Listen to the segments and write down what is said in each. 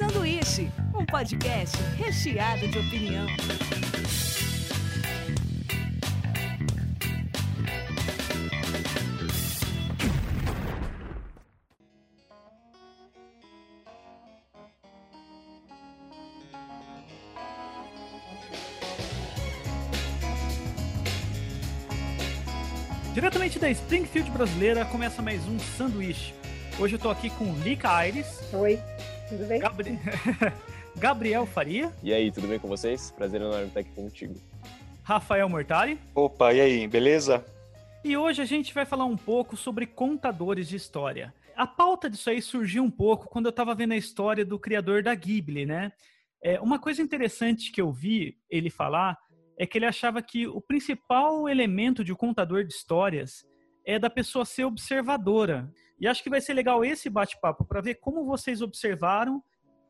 Sanduíche, um podcast recheado de opinião. Diretamente da Springfield brasileira, começa mais um sanduíche. Hoje eu tô aqui com Lica Aires. Oi, tudo bem? Gabri... Gabriel Faria. E aí, tudo bem com vocês? Prazer enorme estar aqui contigo. Rafael Mortari. Opa, e aí, beleza? E hoje a gente vai falar um pouco sobre contadores de história. A pauta disso aí surgiu um pouco quando eu estava vendo a história do criador da Ghibli, né? É, uma coisa interessante que eu vi ele falar é que ele achava que o principal elemento de um contador de histórias é da pessoa ser observadora. E acho que vai ser legal esse bate-papo para ver como vocês observaram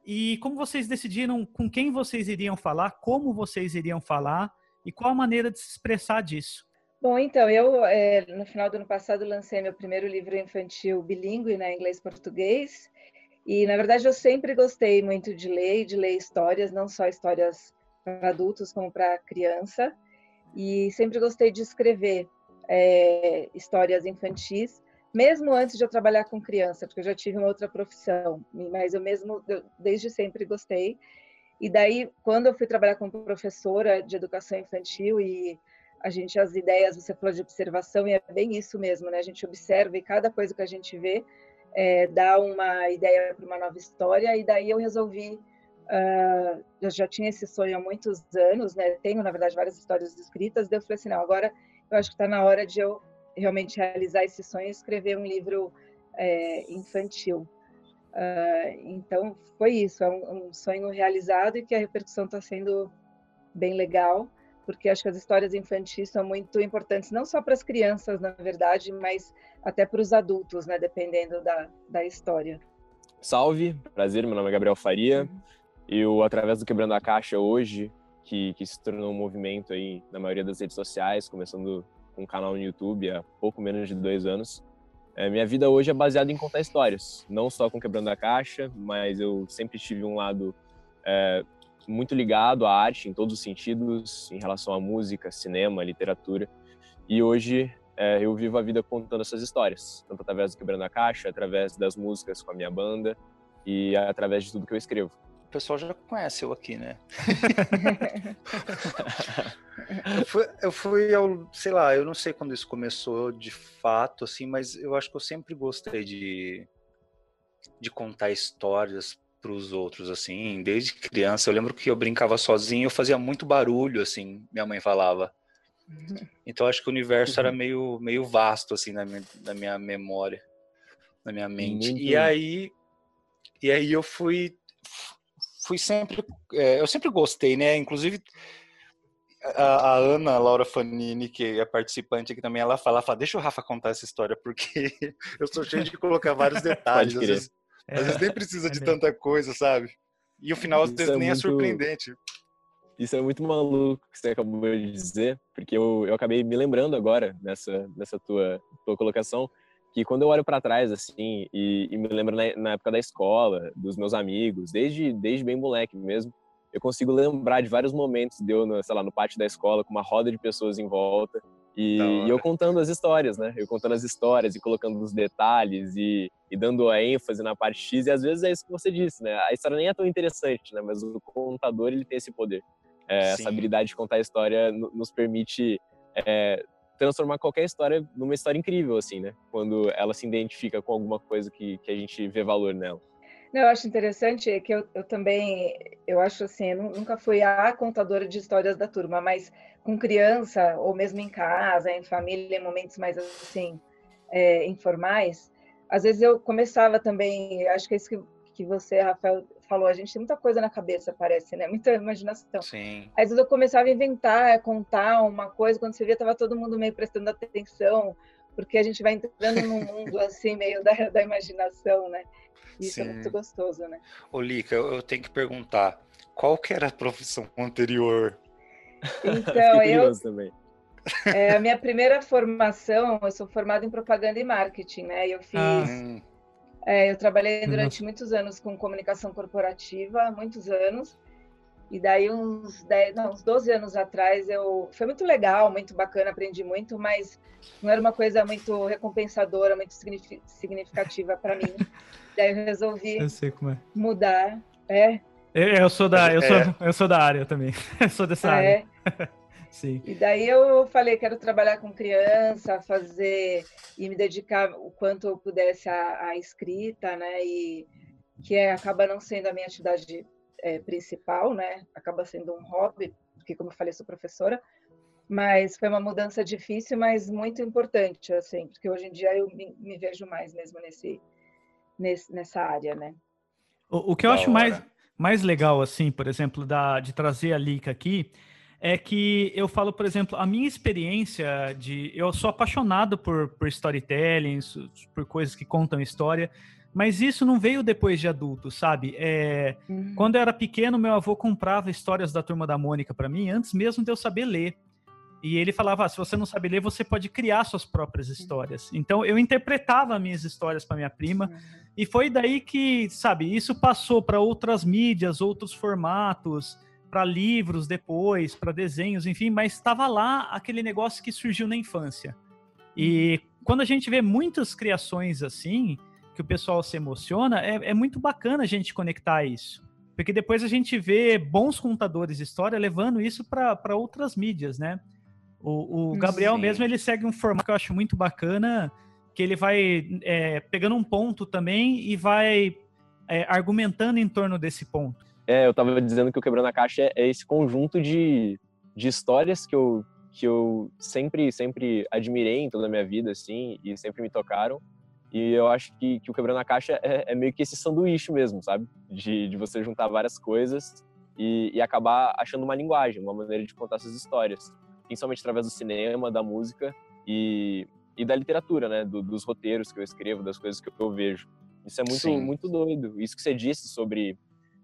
e como vocês decidiram com quem vocês iriam falar, como vocês iriam falar e qual a maneira de se expressar disso. Bom, então, eu, é, no final do ano passado, lancei meu primeiro livro infantil bilíngue, né, inglês-português, e, na verdade, eu sempre gostei muito de ler, de ler histórias, não só histórias para adultos como para criança, e sempre gostei de escrever é, histórias infantis, mesmo antes de eu trabalhar com criança, porque eu já tive uma outra profissão, mas eu mesmo, eu, desde sempre gostei. E daí, quando eu fui trabalhar como professora de educação infantil e a gente, as ideias, você falou de observação, e é bem isso mesmo, né? A gente observa e cada coisa que a gente vê é, dá uma ideia para uma nova história, e daí eu resolvi. Uh, eu já tinha esse sonho há muitos anos, né? Tenho, na verdade, várias histórias escritas, daí eu falei assim: não, agora eu acho que está na hora de eu realmente realizar esse sonho e escrever um livro é, infantil. Uh, então, foi isso, é um, um sonho realizado e que a repercussão está sendo bem legal porque acho que as histórias infantis são muito importantes, não só para as crianças, na verdade, mas até para os adultos, né, dependendo da, da história. Salve, prazer, meu nome é Gabriel Faria. Eu, através do Quebrando a Caixa hoje, que, que se tornou um movimento aí na maioria das redes sociais, começando com um canal no YouTube há pouco menos de dois anos. É, minha vida hoje é baseada em contar histórias, não só com Quebrando a Caixa, mas eu sempre tive um lado é, muito ligado à arte em todos os sentidos, em relação à música, cinema, literatura. E hoje é, eu vivo a vida contando essas histórias, tanto através do Quebrando a Caixa, através das músicas com a minha banda e através de tudo que eu escrevo. O pessoal já conhece eu aqui, né? eu, fui, eu fui ao, sei lá, eu não sei quando isso começou de fato, assim, mas eu acho que eu sempre gostei de, de contar histórias para os outros, assim, desde criança. Eu lembro que eu brincava sozinho, eu fazia muito barulho, assim, minha mãe falava. Uhum. Então acho que o universo uhum. era meio, meio vasto, assim, na minha, na minha memória, na minha mente. Muito. E aí, e aí eu fui, fui sempre, é, eu sempre gostei, né? Inclusive a, a, Ana Laura Fanini, que é participante aqui também, ela fala, ela fala, deixa o Rafa contar essa história, porque eu sou cheio de colocar vários detalhes. Às vezes, é, às vezes nem precisa é de mesmo. tanta coisa, sabe? E o final às vezes é nem é muito... é surpreendente. Isso é muito maluco que você acabou de dizer, porque eu, eu acabei me lembrando agora nessa, nessa tua, tua colocação, que quando eu olho para trás, assim, e, e me lembro na, na, época da escola, dos meus amigos, desde, desde bem moleque mesmo, eu consigo lembrar de vários momentos de eu, no, sei lá, no pátio da escola, com uma roda de pessoas em volta, e, e, eu contando as histórias, né? Eu contando as histórias e colocando os detalhes e, e, dando a ênfase na parte X. E às vezes é isso que você disse, né? A história nem é tão interessante, né? Mas o contador, ele tem esse poder. É, essa habilidade de contar a história nos permite é, transformar qualquer história numa história incrível, assim, né? Quando ela se identifica com alguma coisa que, que a gente vê valor nela. Não, eu acho interessante que eu, eu também, eu acho assim, eu nunca fui a contadora de histórias da turma, mas com criança, ou mesmo em casa, em família, em momentos mais assim, é, informais, às vezes eu começava também, acho que é isso que, que você, Rafael, falou, a gente tem muita coisa na cabeça, parece, né? Muita imaginação. Sim. Às vezes eu começava a inventar, contar uma coisa, quando você via, estava todo mundo meio prestando atenção, porque a gente vai entrando num mundo assim, meio da, da imaginação, né? Isso Sim. é muito gostoso, né? Ô, Lica, eu, eu tenho que perguntar, qual que era a profissão anterior? Então, eu... Também. É, a minha primeira formação, eu sou formada em propaganda e marketing, né? Eu fiz... Ah. É, eu trabalhei durante uhum. muitos anos com comunicação corporativa, muitos anos. E daí, uns, 10, não, uns 12 anos atrás, eu foi muito legal, muito bacana, aprendi muito, mas não era uma coisa muito recompensadora, muito significativa para mim. daí eu resolvi eu é. mudar. É. Eu, eu, sou da, eu, sou, é. eu sou da área também. eu sou dessa é. área. Sim. E daí eu falei, quero trabalhar com criança, fazer e me dedicar o quanto eu pudesse à, à escrita, né? E que é, acaba não sendo a minha atividade é, principal, né? Acaba sendo um hobby, porque como eu falei, sou professora. Mas foi uma mudança difícil, mas muito importante, assim, porque hoje em dia eu me, me vejo mais mesmo nesse, nesse, nessa área, né? O, o que eu da acho mais, mais legal, assim, por exemplo, da, de trazer a Lica aqui, é que eu falo, por exemplo, a minha experiência de. Eu sou apaixonado por, por storytelling, por coisas que contam história, mas isso não veio depois de adulto, sabe? É, uhum. Quando eu era pequeno, meu avô comprava histórias da turma da Mônica para mim, antes mesmo de eu saber ler. E ele falava: ah, se você não sabe ler, você pode criar suas próprias uhum. histórias. Então eu interpretava minhas histórias para minha prima, uhum. e foi daí que, sabe, isso passou para outras mídias, outros formatos para livros depois, para desenhos, enfim, mas estava lá aquele negócio que surgiu na infância. E quando a gente vê muitas criações assim, que o pessoal se emociona, é, é muito bacana a gente conectar isso. Porque depois a gente vê bons contadores de história levando isso para outras mídias, né? O, o Gabriel Sim. mesmo, ele segue um formato que eu acho muito bacana, que ele vai é, pegando um ponto também e vai é, argumentando em torno desse ponto. É, eu tava dizendo que o Quebrando a Caixa é, é esse conjunto de, de histórias que eu, que eu sempre, sempre admirei em toda a minha vida, assim, e sempre me tocaram. E eu acho que, que o Quebrando a Caixa é, é meio que esse sanduíche mesmo, sabe? De, de você juntar várias coisas e, e acabar achando uma linguagem, uma maneira de contar essas histórias. Principalmente através do cinema, da música e, e da literatura, né? Do, dos roteiros que eu escrevo, das coisas que eu vejo. Isso é muito, muito doido. Isso que você disse sobre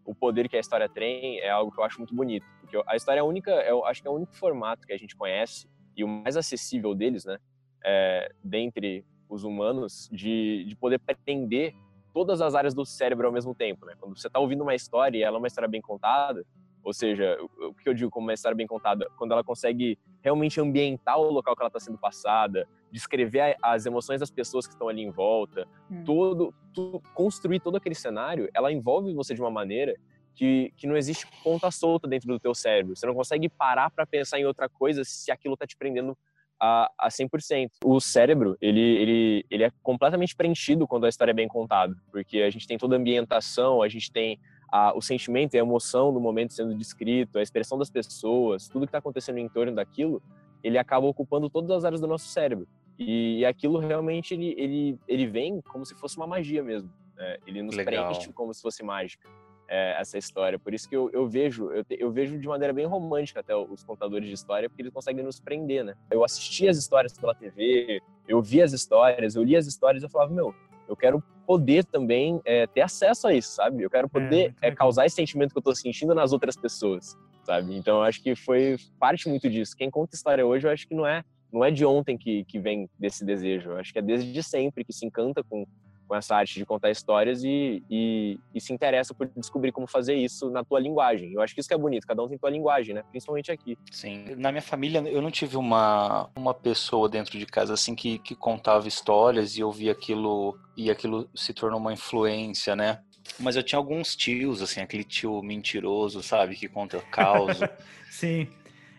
o poder que a história tem é algo que eu acho muito bonito. Porque a história é a única, eu acho que é o único formato que a gente conhece e o mais acessível deles, né? É, dentre os humanos, de, de poder prender todas as áreas do cérebro ao mesmo tempo, né? Quando você está ouvindo uma história e ela é uma história bem contada, ou seja, o que eu digo como uma história bem contada, quando ela consegue realmente ambientar o local que ela está sendo passada, descrever as emoções das pessoas que estão ali em volta, hum. todo, tudo, construir todo aquele cenário, ela envolve você de uma maneira que, que não existe ponta solta dentro do teu cérebro. Você não consegue parar para pensar em outra coisa se aquilo está te prendendo a, a 100%. O cérebro, ele, ele, ele é completamente preenchido quando a história é bem contada, porque a gente tem toda a ambientação, a gente tem a, o sentimento e a emoção do momento sendo descrito, a expressão das pessoas, tudo que está acontecendo em torno daquilo, ele acaba ocupando todas as áreas do nosso cérebro. E, aquilo realmente ele, ele, ele vem como se fosse uma magia mesmo. Né? Ele nos Legal. preenche como se fosse mágica. É, essa história. Por isso que eu, eu vejo, eu, eu, vejo de maneira bem romântica até os contadores de história, porque eles conseguem nos prender, né? Eu assistia as histórias pela TV, eu via as histórias, eu lia as histórias eu falava, meu, eu quero poder também é, ter acesso a isso, sabe? Eu quero é, poder é, causar esse sentimento que eu tô sentindo nas outras pessoas, sabe? Então, eu acho que foi parte muito disso. Quem conta história hoje, eu acho que não é não é de ontem que, que vem desse desejo. Eu acho que é desde sempre que se encanta com, com essa arte de contar histórias e, e, e, se interessa por descobrir como fazer isso na tua linguagem. Eu acho que isso que é bonito, cada um tem tua linguagem, né? Principalmente aqui. Sim. Na minha família, eu não tive uma, uma pessoa dentro de casa assim que, que contava histórias e eu via aquilo e aquilo se tornou uma influência, né? Mas eu tinha alguns tios, assim, aquele tio mentiroso, sabe? Que conta caos. Sim.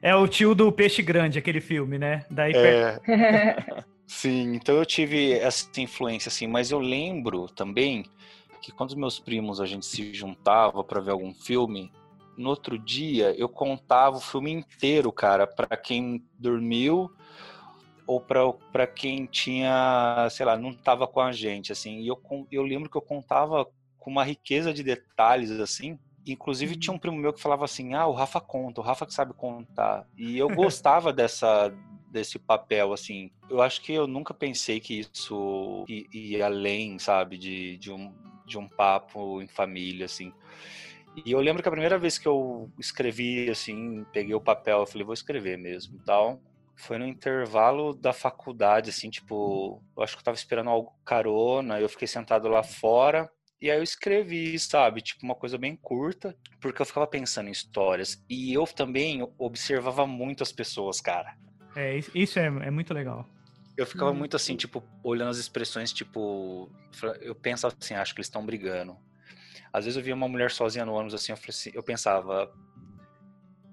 É o tio do Peixe Grande, aquele filme, né? Daí é... Sim, então eu tive essa influência, assim, mas eu lembro também que quando meus primos a gente se juntava para ver algum filme, no outro dia eu contava o filme inteiro, cara, para quem dormiu ou para quem tinha, sei lá, não estava com a gente, assim. E eu, eu lembro que eu contava com uma riqueza de detalhes, assim. Inclusive tinha um primo meu que falava assim, ah, o Rafa conta, o Rafa que sabe contar. E eu gostava dessa desse papel, assim. Eu acho que eu nunca pensei que isso ia além, sabe, de, de, um, de um papo em família, assim. E eu lembro que a primeira vez que eu escrevi, assim, peguei o papel, eu falei, vou escrever mesmo, tal. Foi no intervalo da faculdade, assim, tipo, eu acho que eu tava esperando algo carona, eu fiquei sentado lá fora, e aí eu escrevi, sabe, tipo uma coisa bem curta, porque eu ficava pensando em histórias. E eu também observava muito as pessoas, cara. É, isso é, é muito legal. Eu ficava hum. muito assim, tipo, olhando as expressões, tipo, eu pensava assim, acho que eles estão brigando. Às vezes eu via uma mulher sozinha no ônibus, assim, eu, assim, eu pensava,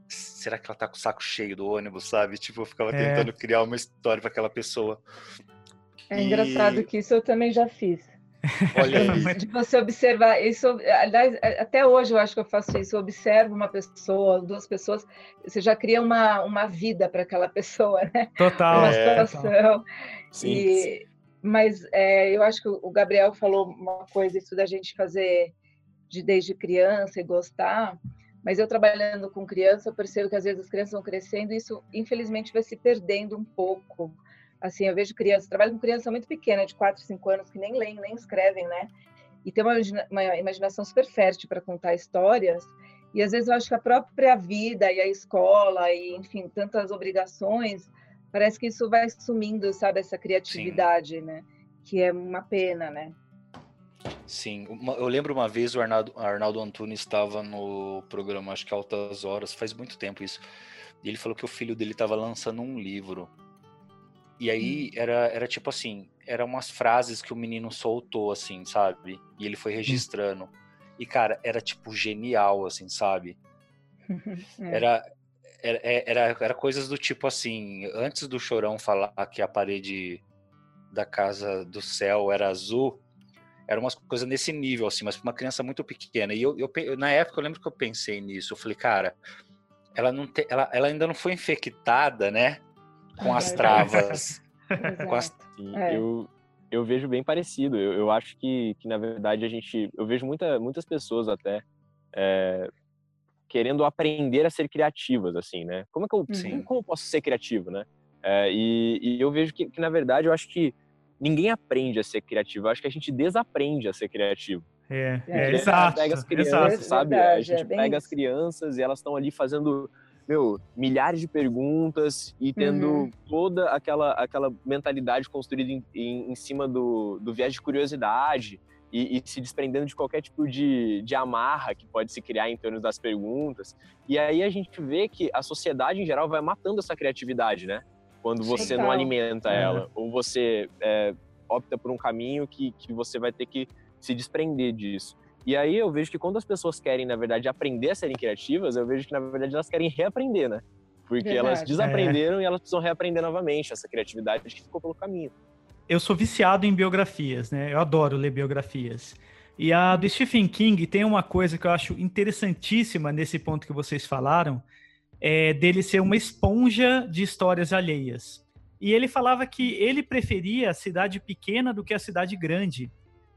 será que ela tá com o saco cheio do ônibus, sabe? Tipo, eu ficava é. tentando criar uma história para aquela pessoa. É e... engraçado que isso eu também já fiz. Olha. De você observar isso, aliás, até hoje eu acho que eu faço isso. Eu observo uma pessoa, duas pessoas, você já cria uma, uma vida para aquela pessoa, né? Total. Uma é, situação. Sim. E, mas é, eu acho que o Gabriel falou uma coisa, isso da gente fazer de desde criança e gostar. Mas eu trabalhando com criança, eu percebo que às vezes as crianças vão crescendo e isso, infelizmente, vai se perdendo um pouco Assim, eu vejo crianças, trabalho com crianças muito pequenas, de 4, 5 anos, que nem leem, nem escrevem, né? E tem uma, uma imaginação super fértil para contar histórias. E às vezes eu acho que a própria vida e a escola e, enfim, tantas obrigações, parece que isso vai sumindo, sabe, essa criatividade, Sim. né? Que é uma pena, né? Sim, eu lembro uma vez o Arnaldo, Arnaldo Antunes estava no programa, acho que Altas Horas, faz muito tempo isso. E ele falou que o filho dele estava lançando um livro. E aí hum. era, era tipo assim, eram umas frases que o menino soltou, assim, sabe? E ele foi hum. registrando. E, cara, era tipo genial, assim, sabe? é. Era, era, é, era, era coisas do tipo assim, antes do chorão falar que a parede da casa do céu era azul, eram umas coisas nesse nível, assim, mas para uma criança muito pequena. E eu, eu, na época eu lembro que eu pensei nisso. Eu falei, cara, ela, não te, ela, ela ainda não foi infectada, né? com as travas. com as... É. Eu, eu vejo bem parecido. Eu, eu acho que, que, na verdade, a gente. Eu vejo muita, muitas pessoas até é, querendo aprender a ser criativas, assim, né? Como é que eu, Sim. como eu posso ser criativo, né? É, e, e, eu vejo que, que, na verdade, eu acho que ninguém aprende a ser criativo. Eu acho que a gente desaprende a ser criativo. É, é, exato. Pega as crianças, exato. sabe? A gente é pega as crianças e elas estão ali fazendo meu, milhares de perguntas e tendo uhum. toda aquela, aquela mentalidade construída em, em, em cima do, do viés de curiosidade e, e, se desprendendo de qualquer tipo de, de amarra que pode se criar em torno das perguntas. E aí a gente vê que a sociedade em geral vai matando essa criatividade, né? Quando você não alimenta é. ela, ou você é, opta por um caminho que, que você vai ter que se desprender disso. E aí eu vejo que quando as pessoas querem, na verdade, aprender a serem criativas, eu vejo que, na verdade, elas querem reaprender, né? Porque verdade. elas desaprenderam é. e elas precisam reaprender novamente essa criatividade que ficou pelo caminho. Eu sou viciado em biografias, né? Eu adoro ler biografias. E a do Stephen King tem uma coisa que eu acho interessantíssima nesse ponto que vocês falaram, é dele ser uma esponja de histórias alheias. E ele falava que ele preferia a cidade pequena do que a cidade grande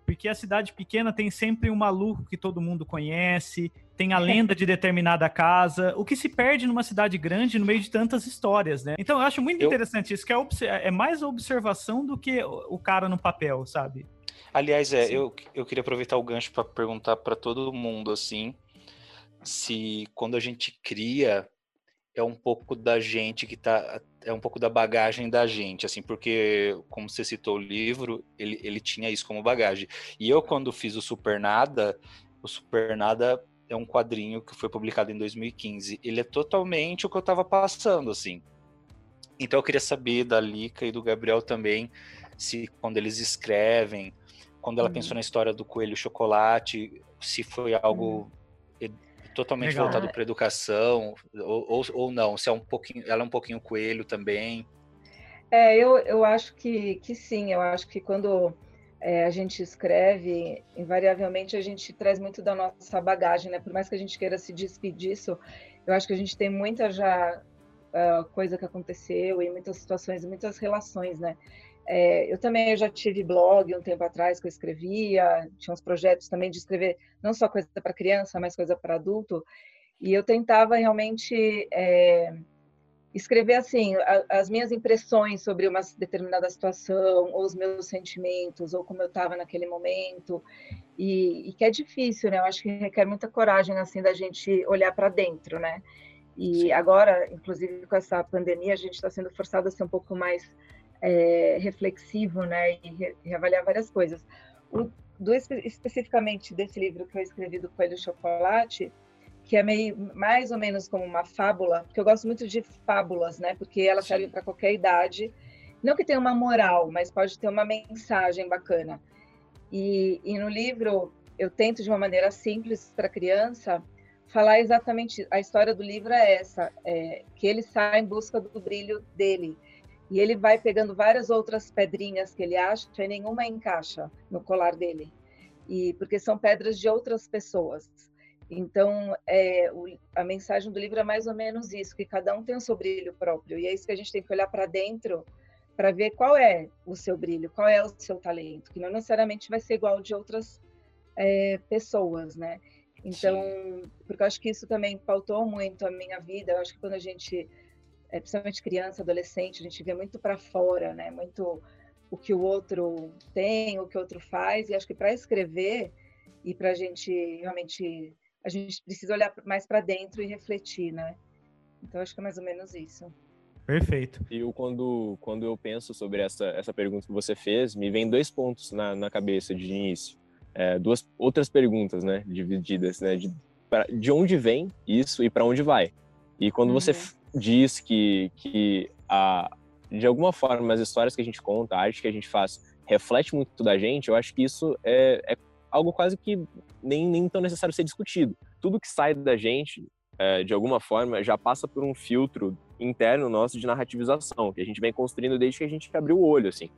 porque a cidade pequena tem sempre um maluco que todo mundo conhece, tem a lenda de determinada casa, o que se perde numa cidade grande no meio de tantas histórias, né? Então eu acho muito eu... interessante isso, que é, é mais observação do que o cara no papel, sabe? Aliás, é, eu, eu queria aproveitar o gancho para perguntar para todo mundo, assim, se quando a gente cria é um pouco da gente que tá é um pouco da bagagem da gente, assim, porque como você citou o livro, ele, ele tinha isso como bagagem. E eu quando fiz o Supernada, o Supernada é um quadrinho que foi publicado em 2015. Ele é totalmente o que eu estava passando, assim. Então eu queria saber da Lica e do Gabriel também se quando eles escrevem, quando ela uhum. pensou na história do coelho chocolate, se foi algo uhum totalmente Legal. voltado para educação ou, ou, ou, não? Se é um pouquinho, ela é um pouquinho coelho também? É, eu, eu acho que, que sim. Eu acho que quando é, a gente escreve, invariavelmente a gente traz muito da nossa bagagem, né? Por mais que a gente queira se despedir disso, eu acho que a gente tem muita já uh, coisa que aconteceu e muitas situações, muitas relações, né? É, eu também já tive blog um tempo atrás que eu escrevia, tinha uns projetos também de escrever não só coisa para criança, mas coisa para adulto. E eu tentava realmente é, escrever assim a, as minhas impressões sobre uma determinada situação, ou os meus sentimentos, ou como eu estava naquele momento. E, e, que é difícil, né? Eu acho que requer muita coragem assim da gente olhar para dentro, né? E Sim. agora, inclusive com essa pandemia, a gente está sendo forçado a ser um pouco mais é, reflexivo, né, e re reavaliar várias coisas. O, do, especificamente desse livro que eu escrevi do Coelho Chocolate, que é meio mais ou menos como uma fábula, porque eu gosto muito de fábulas, né? Porque elas Sim. servem para qualquer idade. Não que tenha uma moral, mas pode ter uma mensagem bacana. E, e no livro eu tento de uma maneira simples para criança falar exatamente a história do livro é essa, é, que ele sai em busca do brilho dele e ele vai pegando várias outras pedrinhas que ele acha e nenhuma encaixa no colar dele e porque são pedras de outras pessoas então, é, o, a mensagem do livro é mais ou menos isso, que cada um tem o seu brilho próprio, e é isso que a gente tem que olhar para dentro para ver qual é o seu brilho, qual é o seu talento, que não necessariamente vai ser igual de outras é, pessoas, né? Então, Sim. porque eu acho que isso também pautou muito a minha vida, eu acho que quando a gente, é, principalmente criança, adolescente, a gente vê muito para fora, né? Muito o que o outro tem, o que o outro faz, e acho que para escrever e para a gente realmente a gente precisa olhar mais para dentro e refletir, né? Então acho que é mais ou menos isso. Perfeito. E eu, quando, quando eu penso sobre essa, essa pergunta que você fez, me vem dois pontos na, na cabeça de início. É, duas outras perguntas, né, divididas, né, de, pra, de onde vem isso e para onde vai. E quando uhum. você diz que, que a, de alguma forma as histórias que a gente conta, a arte que a gente faz, reflete muito da gente, eu acho que isso é, é algo quase que nem, nem tão necessário ser discutido. Tudo que sai da gente, é, de alguma forma, já passa por um filtro interno nosso de narrativização, que a gente vem construindo desde que a gente abriu o olho, assim.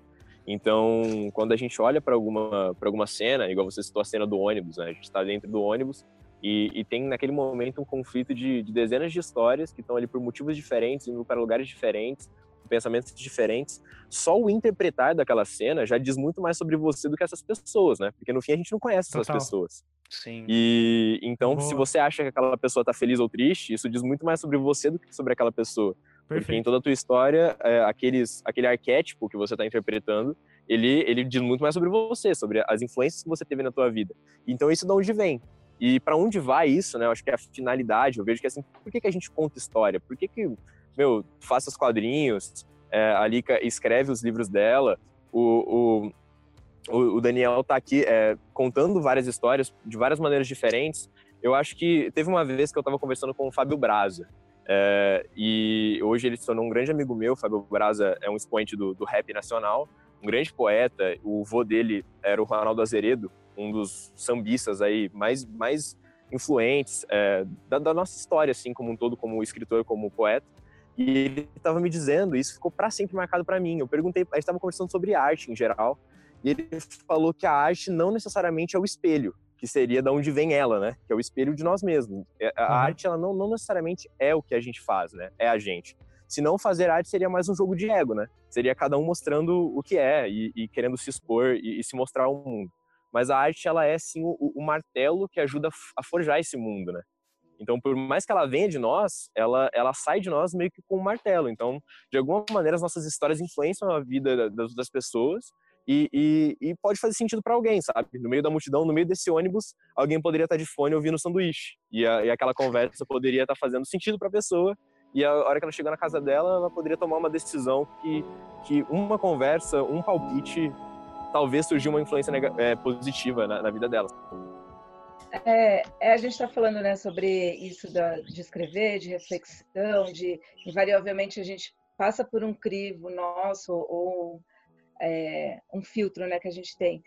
Então, quando a gente olha para alguma, alguma cena, igual você citou a cena do ônibus, né? A gente está dentro do ônibus e, e, tem naquele momento um conflito de, de dezenas de histórias que estão ali por motivos diferentes, indo para lugares diferentes, pensamentos diferentes. Só o interpretar daquela cena já diz muito mais sobre você do que essas pessoas, né? Porque no fim a gente não conhece Total. essas pessoas. Sim. E então, Boa. se você acha que aquela pessoa tá feliz ou triste, isso diz muito mais sobre você do que sobre aquela pessoa. Perfeito. Porque em toda a tua história, é, aqueles, aquele arquétipo que você está interpretando, ele, ele diz muito mais sobre você, sobre as influências que você teve na tua vida. Então, isso de onde vem? E para onde vai isso, né? Eu acho que é a finalidade. Eu vejo que assim, por que, que a gente conta história? Por que, que meu, faça os quadrinhos, é, a Lika escreve os livros dela, o, o, o Daniel tá aqui é, contando várias histórias de várias maneiras diferentes. Eu acho que teve uma vez que eu estava conversando com o Fábio Braza, é, e hoje ele se tornou um grande amigo meu. O Fábio Braza é um expoente do, do rap nacional, um grande poeta. O vô dele era o Ronaldo Azeredo, um dos sambistas aí mais, mais influentes é, da, da, nossa história, assim, como um todo, como escritor, como poeta. E ele estava me dizendo, isso ficou para sempre marcado para mim. Eu perguntei, a gente estava conversando sobre arte em geral, e ele falou que a arte não necessariamente é o espelho, que seria da onde vem ela, né? Que é o espelho de nós mesmos. É, a uhum. arte, ela não, não necessariamente é o que a gente faz, né? É a gente. Se não fazer arte seria mais um jogo de ego, né? Seria cada um mostrando o que é e, e querendo se expor e, e, se mostrar ao mundo. Mas a arte, ela é sim o, o martelo que ajuda a forjar esse mundo, né? Então, por mais que ela venha de nós, ela, ela sai de nós meio que com um martelo. Então, de alguma maneira, as nossas histórias influenciam a vida das, das pessoas e, e, e, pode fazer sentido para alguém, sabe? No meio da multidão, no meio desse ônibus, alguém poderia estar de fone ouvindo sanduíche. E, a, e aquela conversa poderia estar fazendo sentido para a pessoa. E a hora que ela chegou na casa dela, ela poderia tomar uma decisão que, que uma conversa, um palpite, talvez surgiu uma influência é, positiva na, na vida dela. É, é, a gente está falando né, sobre isso da, de escrever, de reflexão, de invariavelmente a gente passa por um crivo nosso ou é, um filtro né, que a gente tem.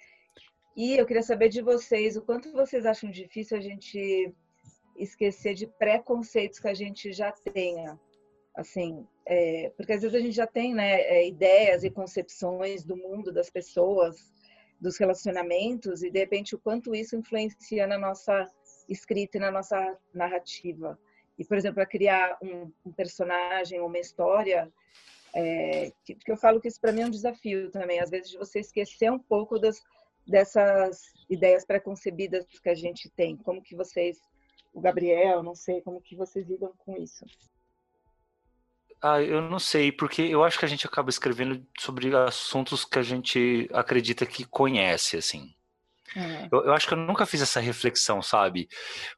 E eu queria saber de vocês o quanto vocês acham difícil a gente esquecer de preconceitos que a gente já tenha, assim, é, porque às vezes a gente já tem né, é, ideias e concepções do mundo das pessoas dos relacionamentos e de repente o quanto isso influencia na nossa escrita e na nossa narrativa. E, por exemplo, para criar um, um, personagem, uma história, é, que, que, eu falo que isso para mim é um desafio também, às vezes de você esquecer um pouco das, dessas ideias preconcebidas que a gente tem. Como que vocês, o Gabriel, não sei, como que vocês lidam com isso? Ah, eu não sei, porque eu acho que a gente acaba escrevendo sobre assuntos que a gente acredita que conhece, assim. Uhum. Eu, eu, acho que eu nunca fiz essa reflexão, sabe?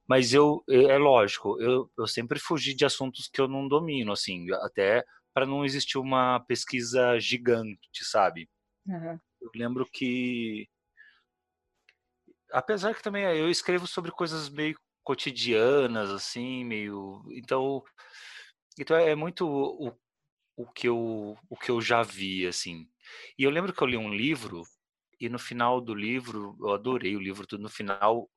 Mas eu, é lógico, eu, eu sempre fugi de assuntos que eu não domino, assim, até para não existir uma pesquisa gigante, sabe? Uhum. Eu lembro que, apesar que também eu escrevo sobre coisas meio cotidianas, assim, meio, então, então é muito o, o que eu o que eu já vi, assim. E eu lembro que eu li um livro e no final do livro, eu adorei o livro, tudo no final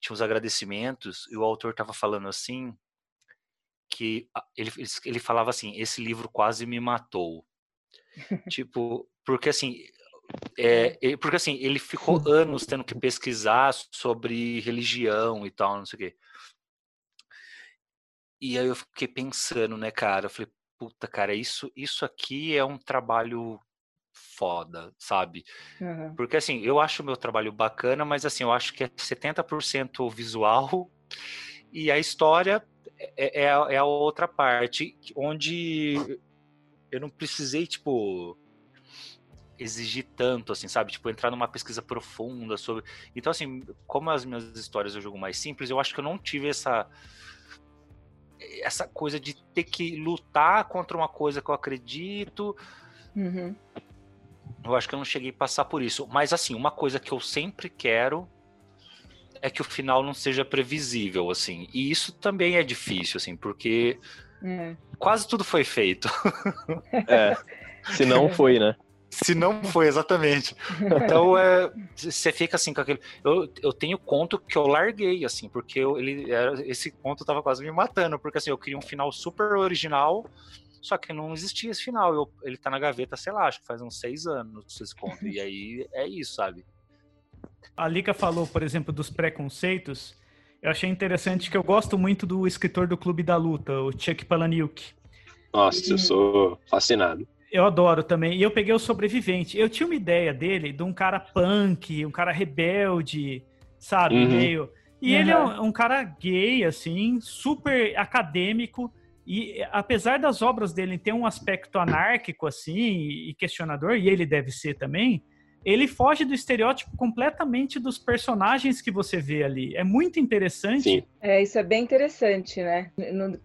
tinha uns agradecimentos e o autor estava falando assim que ele, ele falava assim, esse livro quase me matou. tipo, porque assim, é, porque assim, ele ficou anos tendo que pesquisar sobre religião e tal, não sei o quê. E aí eu fiquei pensando, né, cara? Eu falei, puta, cara, isso, isso aqui é um trabalho foda, sabe? Uhum. Porque assim, eu acho o meu trabalho bacana, mas assim, eu acho que é 70% visual e a história é, é, é, a outra parte, onde eu não precisei, tipo, exigir tanto, assim, sabe? Tipo, entrar numa pesquisa profunda sobre. Então, assim, como as minhas histórias eu jogo mais simples, eu acho que eu não tive essa essa coisa de ter que lutar contra uma coisa que eu acredito. Uhum. Eu acho que eu não cheguei a passar por isso. Mas, assim, uma coisa que eu sempre quero é que o final não seja previsível, assim. E isso também é difícil, assim, porque é. quase tudo foi feito. é. Se não foi, né? Se não foi, exatamente. Então, é, você fica assim com aquele. Eu, eu tenho conto que eu larguei, assim, porque eu, ele era, esse conto tava quase me matando, porque assim, eu queria um final super original só que não existia esse final. Eu, ele tá na gaveta, sei lá, acho que faz uns seis anos esse conto. e aí é isso, sabe? A Lika falou, por exemplo, dos preconceitos. Eu achei interessante que eu gosto muito do escritor do Clube da Luta, o Chuck Palahniuk. Nossa, eu sou fascinado. Eu adoro também. E eu peguei o Sobrevivente. Eu tinha uma ideia dele de um cara punk, um cara rebelde, sabe? Uhum. Meio. E uhum. ele é um, um, cara gay, assim, super acadêmico. E apesar das obras dele ter um aspecto anárquico assim e questionador, e ele deve ser também, ele foge do estereótipo completamente dos personagens que você vê ali. É muito interessante. Sim. É, isso é bem interessante, né? Não,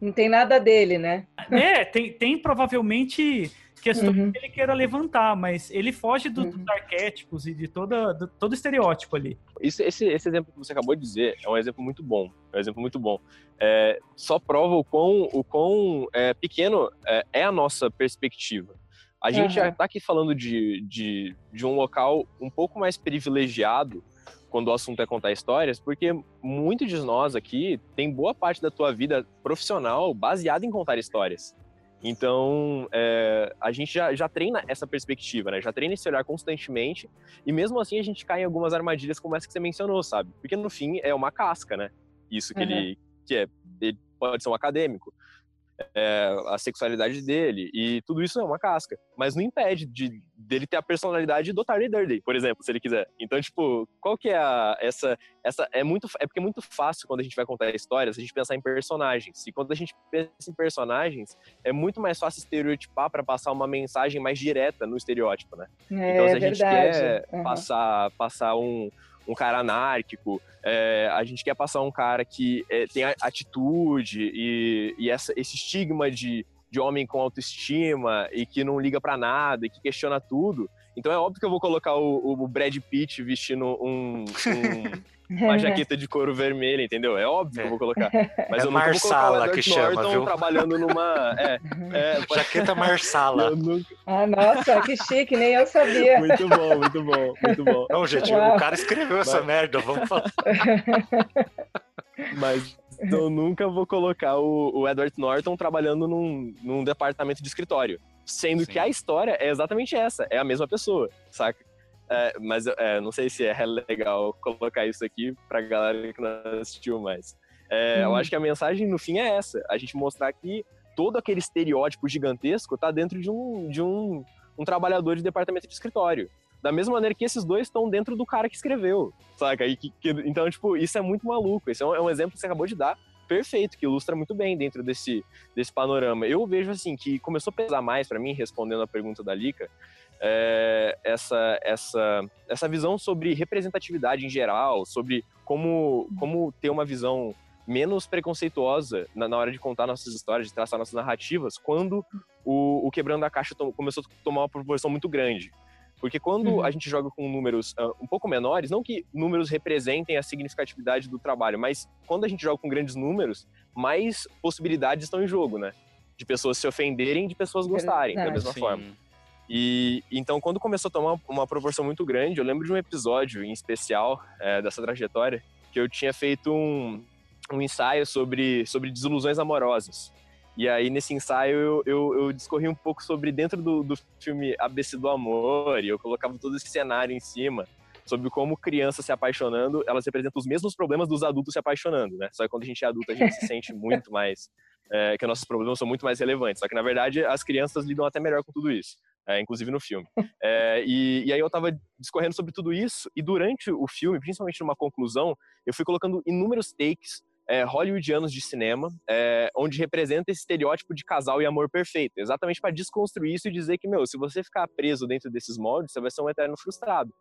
não tem nada dele, né? É, tem, tem provavelmente questão uhum. que ele queira levantar, mas ele foge do, uhum. dos arquétipos e de toda, do, todo estereótipo ali. Isso, esse, esse exemplo que você acabou de dizer é um exemplo muito bom. É um exemplo muito bom. É, só prova o quão, o quão é, pequeno é, é, a nossa perspectiva. A gente uhum. já está aqui falando de, de, de um local um pouco mais privilegiado quando o assunto é contar histórias, porque muitos de nós aqui tem boa parte da tua vida profissional baseada em contar histórias. Então, é, a gente já, já treina essa perspectiva, né? Já treina esse olhar constantemente. E mesmo assim, a gente cai em algumas armadilhas como essa que você mencionou, sabe? Porque no fim é uma casca, né? Isso que uhum. ele que é. Ele pode ser um acadêmico é, a sexualidade dele e tudo isso é uma casca, mas não impede de dele ter a personalidade do Tardy Durden, por exemplo, se ele quiser. Então, tipo, qual que é a, essa essa é muito é porque é muito fácil quando a gente vai contar histórias a gente pensar em personagens. E quando a gente pensa em personagens, é muito mais fácil estereotipar para passar uma mensagem mais direta no estereótipo, né? É, então, se a gente verdade. quer uhum. passar passar um um cara anárquico, é, a gente quer passar um cara que é, tem atitude e, e essa, esse estigma de, de homem com autoestima e que não liga para nada e que questiona tudo. Então é óbvio que eu vou colocar o, o Brad Pitt vestindo um, um uma jaqueta de couro vermelha, entendeu? É óbvio que eu vou colocar. Mas é eu vou colocar o que chama, viu? trabalhando numa... É, é, jaqueta Marsala. Nunca... Ah, nossa, que chique, nem eu sabia. Muito bom, muito bom, muito bom. Não, gente, Uau. o cara escreveu Mas... essa merda, vamos falar. Mas eu nunca vou colocar o, o Edward Norton trabalhando num, num departamento de escritório. Sendo Sim. que a história é exatamente essa, é a mesma pessoa, saca? É, mas é, não sei se é legal colocar isso aqui pra galera que não assistiu mais. É, Eu acho que a mensagem no fim é essa: a gente mostrar que todo aquele estereótipo gigantesco tá dentro de um, de um, um trabalhador de departamento de escritório. Da mesma maneira que esses dois estão dentro do cara que escreveu, saca? E que, que, então, tipo, isso é muito maluco. Esse é um, é um exemplo que você acabou de dar perfeito, que ilustra muito bem dentro desse, desse panorama. Eu vejo assim que começou a pesar mais para mim, respondendo a pergunta da Lika, é, essa, essa, essa visão sobre representatividade em geral, sobre como, como ter uma visão menos preconceituosa na, na, hora de contar nossas histórias, de traçar nossas narrativas, quando o, o Quebrando a Caixa começou a tomar uma proporção muito grande. Porque quando uhum. a gente joga com números uh, um pouco menores, não que números representem a significatividade do trabalho, mas quando a gente joga com grandes números, mais possibilidades estão em jogo, né? De pessoas se ofenderem, de pessoas gostarem, da mesma Sim. forma. E então, quando começou a tomar uma proporção muito grande, eu lembro de um episódio em especial é, dessa trajetória que eu tinha feito um, um ensaio sobre, sobre desilusões amorosas. E aí, nesse ensaio, eu, eu, eu discorri um pouco sobre dentro do, do filme ABC do Amor, e eu colocava todo esse cenário em cima, sobre como crianças se apaixonando, elas representam os mesmos problemas dos adultos se apaixonando, né? Só que quando a gente é adulto, a gente se sente muito mais... É, que nossos problemas são muito mais relevantes. Só que, na verdade, as crianças lidam até melhor com tudo isso. É, inclusive no filme. É, e, e, aí eu estava discorrendo sobre tudo isso, e durante o filme, principalmente numa conclusão, eu fui colocando inúmeros takes é, hollywoodianos de cinema, é, onde representa esse estereótipo de casal e amor perfeito, exatamente para desconstruir isso e dizer que, meu, se você ficar preso dentro desses moldes, você vai ser um eterno frustrado.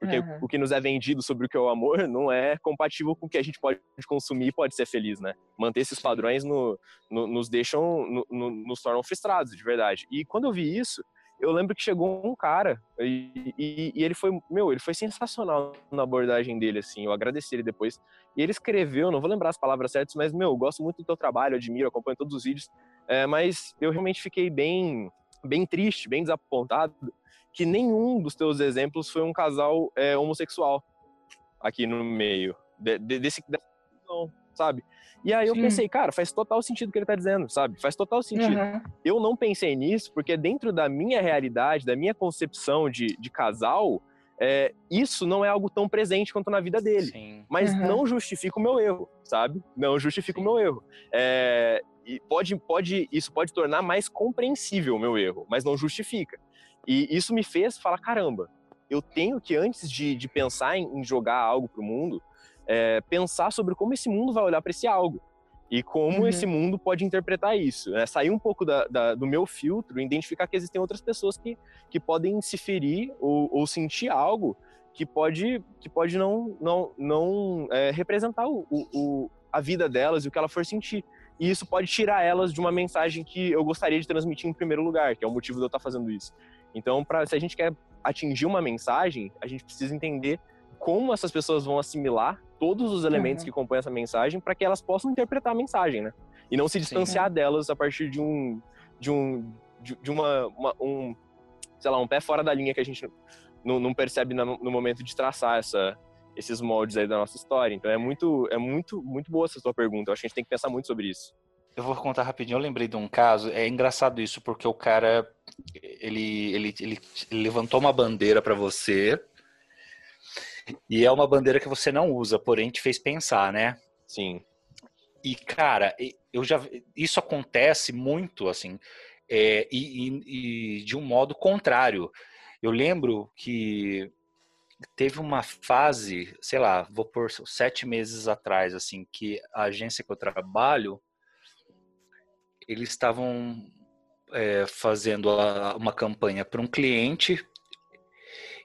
Porque uhum. o que nos é vendido sobre o que é o amor não é compatível com o que a gente pode consumir e pode ser feliz, né? Manter esses padrões no, no, nos deixam, no, nos tornam frustrados, de verdade. E quando eu vi isso, eu lembro que chegou um cara e, e, e, ele foi, meu, ele foi sensacional na abordagem dele, assim, eu agradeci ele depois. E ele escreveu, não vou lembrar as palavras certas, mas, meu, eu gosto muito do teu trabalho, admiro, acompanho todos os vídeos, é, mas eu realmente fiquei bem, bem triste, bem desapontado, que nenhum dos teus exemplos foi um casal é, homossexual aqui no meio de, de, desse, sabe? E aí eu Sim. pensei, cara, faz total sentido o que ele tá dizendo, sabe? Faz total sentido. Uhum. Eu não pensei nisso porque dentro da minha realidade, da minha concepção de, de casal, é, isso não é algo tão presente quanto na vida dele. Sim. Mas uhum. não justifica o meu erro, sabe? Não justifica Sim. o meu erro. É, e pode, pode, isso pode tornar mais compreensível o meu erro, mas não justifica. E isso me fez falar, caramba, eu tenho que, antes de, de pensar em, em jogar algo pro mundo, é, pensar sobre como esse mundo vai olhar para esse algo e como uhum. esse mundo pode interpretar isso. Né? Sair um pouco da, da, do meu filtro e identificar que existem outras pessoas que, que podem se ferir ou, ou sentir algo que pode, que pode não, não, não é, representar o, o, a vida delas e o que ela for sentir. E isso pode tirar elas de uma mensagem que eu gostaria de transmitir em primeiro lugar, que é o motivo de eu estar fazendo isso. Então, pra, se a gente quer atingir uma mensagem, a gente precisa entender como essas pessoas vão assimilar todos os elementos uhum. que compõem essa mensagem para que elas possam interpretar a mensagem, né? E não se distanciar Sim. delas a partir de um de um de, de uma, uma, um sei lá um pé fora da linha que a gente não, não percebe no, no, momento de traçar essa esses moldes aí da nossa história. Então é muito é muito muito boa essa sua pergunta. Eu acho que a gente tem que pensar muito sobre isso. Eu vou contar rapidinho. Eu lembrei de um caso. É engraçado isso porque o cara ele, ele, ele levantou uma bandeira para você e é uma bandeira que você não usa, porém te fez pensar, né? Sim. E, cara, eu já isso acontece muito, assim, é, e, e, de um modo contrário. Eu lembro que teve uma fase, sei lá, vou por sete meses atrás, assim, que a agência que eu trabalho, eles estavam é, fazendo a, uma campanha para um cliente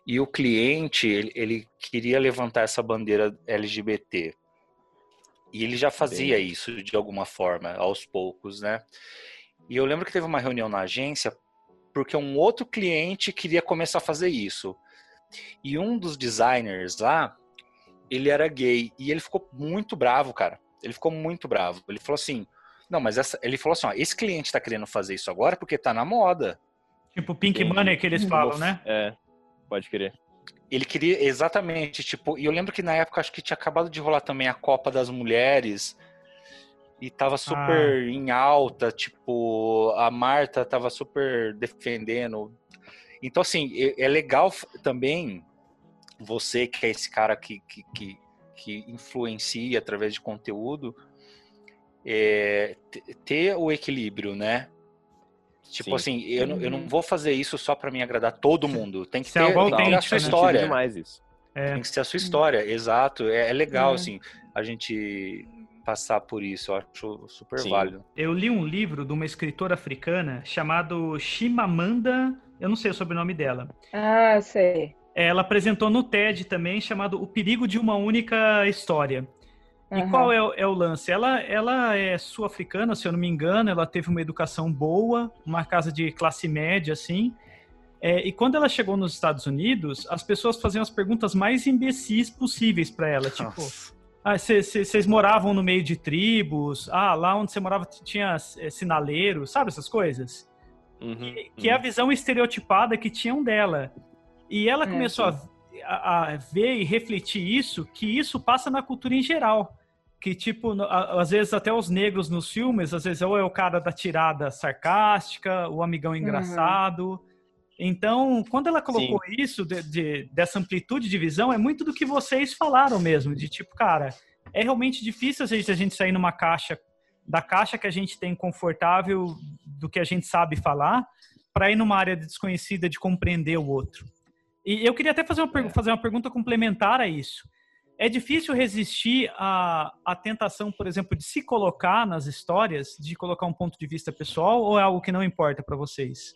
e o cliente ele, ele queria levantar essa bandeira LGBT e ele já fazia Bem... isso de alguma forma aos poucos, né? E eu lembro que teve uma reunião na agência porque um outro cliente queria começar a fazer isso e um dos designers lá ele era gay e ele ficou muito bravo, cara. Ele ficou muito bravo. Ele falou assim: não, mas essa... ele falou assim: ó, esse cliente está querendo fazer isso agora porque tá na moda. Tipo Pink Money que eles falam, né? É. Pode querer. Ele queria exatamente, tipo, e eu lembro que na época acho que tinha acabado de rolar também a Copa das Mulheres e tava super ah. em alta, tipo, a Marta tava super defendendo. Então, assim, é, legal também você, que é esse cara que, que, que, que influencia através de conteúdo, é, ter o equilíbrio, né? Tipo Sim. assim, eu, não, eu não uhum. vou fazer isso só para me agradar todo mundo. Tem que ter, tem que ter a sua história. Demais isso. É. Tem que ser a sua história, exato. É, é legal, é. assim, a gente passar por isso. Eu acho super Sim. válido. Eu li um livro de uma escritora africana chamado Chimamanda Eu não sei o sobrenome dela. Ah, sei. Ela apresentou no TED também, chamado O Perigo de uma Única História. E qual é, o- é o lance? Ela, ela é sul-africana, se eu não me engano, ela teve uma educação boa, uma casa de classe média, assim. É, e quando ela chegou nos Estados Unidos, as pessoas faziam as perguntas mais imbecis possíveis para ela. Tipo, Nossa. ah, vocês moravam no meio de tribos? Ah, lá onde você morava tinha é, sinaleiro, sabe essas coisas? Uhum, que é a visão estereotipada que tinham dela. E ela É, começou a, a- a ver e refletir isso, que isso passa na cultura em geral. Que, tipo, às vezes até os negros nos filmes, às vezes ou é o cara da tirada sarcástica, o amigão engraçado. Então, quando ela colocou isso, de, de- dessa amplitude de visão, é muito do que vocês falaram mesmo, de tipo, cara, é realmente difícil às vezes a gente sair numa caixa, da caixa que a gente tem confortável, do que a gente sabe falar, para ir numa área desconhecida de compreender o outro. E eu queria até fazer uma, pergu- fazer uma pergunta complementar a isso. É difícil resistir à, à tentação, por exemplo, de se colocar nas histórias, de colocar um ponto de vista pessoal, ou é algo que não importa para vocês?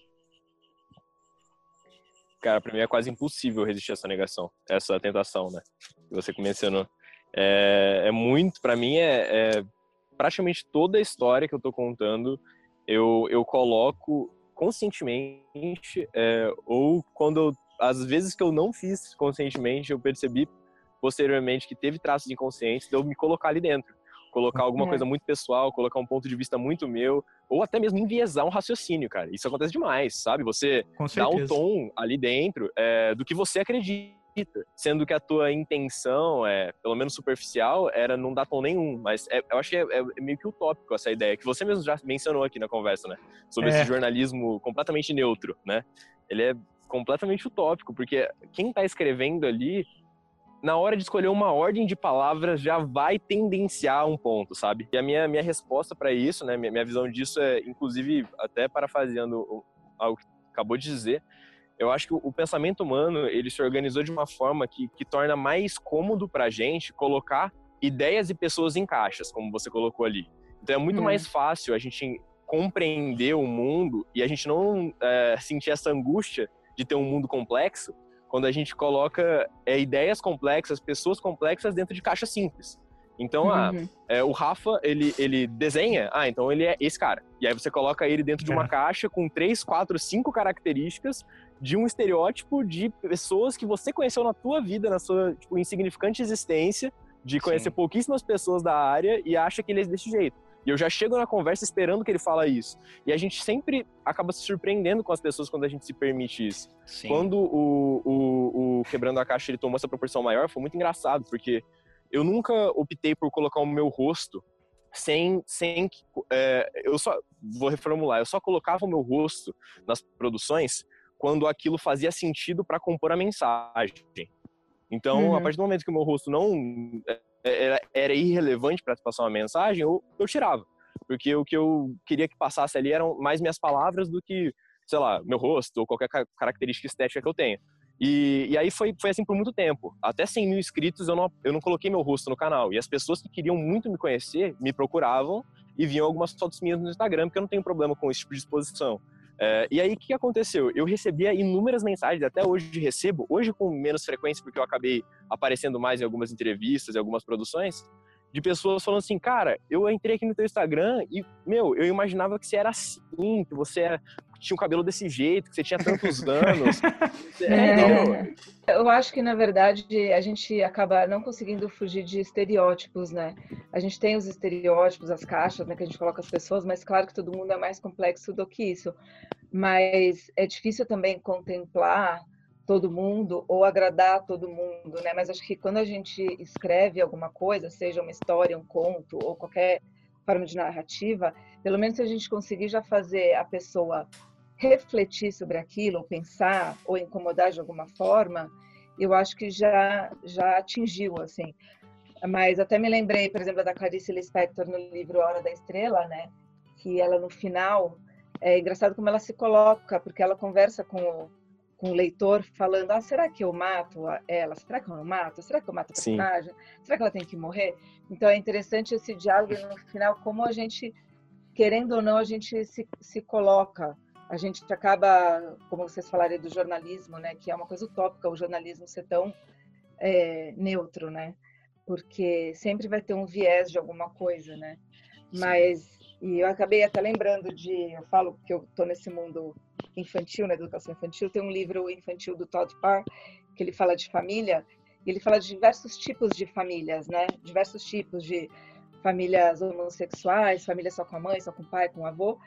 Cara, pra mim é quase impossível resistir a essa negação, essa tentação, né? Que você mencionou. É, é muito, pra mim, é, é praticamente toda a história que eu tô contando, eu, eu coloco conscientemente, é, ou quando às vezes que eu não fiz conscientemente, eu percebi posteriormente que teve traços inconscientes de eu me colocar ali dentro. Colocar alguma É. coisa muito pessoal, colocar um ponto de vista muito meu, ou até mesmo enviesar um raciocínio, cara. Isso acontece demais, sabe? Você dá um tom ali dentro é, do que você acredita, sendo que a tua intenção, é, pelo menos superficial, era não dar tom nenhum. Mas é- eu acho que é, é meio que utópico essa ideia, que você mesmo já mencionou aqui na conversa, né? Sobre É. esse jornalismo completamente neutro, né? Ele é completamente utópico, porque quem tá escrevendo ali, na hora de escolher uma ordem de palavras, já vai tendenciar um ponto, sabe? E a minha, minha resposta para isso, né? Minha, minha visão disso é, inclusive, até parafraseando algo que acabou de dizer, eu acho que o, o pensamento humano ele se organizou de uma forma que, que torna mais cômodo para a gente colocar ideias e pessoas em caixas, como você colocou ali. Então é muito Hum. mais fácil a gente compreender o mundo e a gente não é, sentir essa angústia de ter um mundo complexo quando a gente coloca é, ideias complexas, pessoas complexas dentro de caixas simples. Então, ah, Uhum. é, o Rafa, ele, ele desenha, ah, então ele é esse cara. E aí você coloca ele dentro de uma É. caixa com três, quatro, cinco características de um estereótipo de pessoas que você conheceu na tua vida, na sua tipo, insignificante existência, de conhecer Sim. pouquíssimas pessoas da área e acha que ele é desse jeito. E eu já chego na conversa esperando que ele fala isso. E a gente sempre acaba se surpreendendo com as pessoas quando a gente se permite isso. Sim. Quando o, o, o Quebrando a Caixa ele tomou essa proporção maior, foi muito engraçado, porque eu nunca optei por colocar o meu rosto sem. sem é, eu só. Vou reformular, eu só colocava o meu rosto nas produções quando aquilo fazia sentido para compor a mensagem. Então, Uhum. a partir do momento que o meu rosto não era, era irrelevante para passar uma mensagem, eu, eu tirava. Porque o que eu queria que passasse ali eram mais minhas palavras do que, sei lá, meu rosto ou qualquer ca- característica estética que eu tenha. E, e aí foi, foi assim por muito tempo. Até 100 mil inscritos eu não, eu não coloquei meu rosto no canal. E as pessoas que queriam muito me conhecer me procuravam e viam algumas fotos minhas no Instagram, porque eu não tenho problema com esse tipo de exposição. É, e aí, o que aconteceu? Eu recebia inúmeras mensagens, até hoje recebo, hoje com menos frequência, porque eu acabei aparecendo mais em algumas entrevistas e algumas produções, de pessoas falando assim, cara, eu entrei aqui no teu Instagram e, meu, eu imaginava que você era assim, que você era- tinha um cabelo desse jeito, que você tinha tantos anos. É? É, eu acho que, na verdade, a gente acaba não conseguindo fugir de estereótipos, né? A gente tem os estereótipos, as caixas, né, que a gente coloca as pessoas, mas claro que todo mundo é mais complexo do que isso. Mas é difícil também contemplar todo mundo ou agradar todo mundo, né? Mas acho que quando a gente escreve alguma coisa, seja uma história, um conto ou qualquer forma de narrativa, pelo menos se a gente conseguir já fazer a pessoa refletir sobre aquilo, ou pensar, ou incomodar de alguma forma, eu acho que já já atingiu, assim. Mas até me lembrei, por exemplo, da Clarice Lispector no livro Hora da Estrela, né? Que ela no final é engraçado como ela se coloca, porque ela conversa com o, com o leitor falando: ah, será que eu mato ela? Será que eu não mato? Será que eu mato a Sim. personagem? Será que ela tem que morrer? Então é interessante esse diálogo no final como a gente querendo ou não a gente se, se coloca a gente acaba, como vocês falaram do jornalismo, né, que é uma coisa utópica o jornalismo ser tão é, neutro, né? Porque sempre vai ter um viés de alguma coisa, né? Mas e eu acabei até lembrando de, eu falo que eu estou nesse mundo infantil, na educação infantil, tem um livro infantil do Todd Parr que ele fala de família, e ele fala de diversos tipos de famílias, né? Diversos tipos de famílias homossexuais, família só com a mãe, só com o pai, com o avô.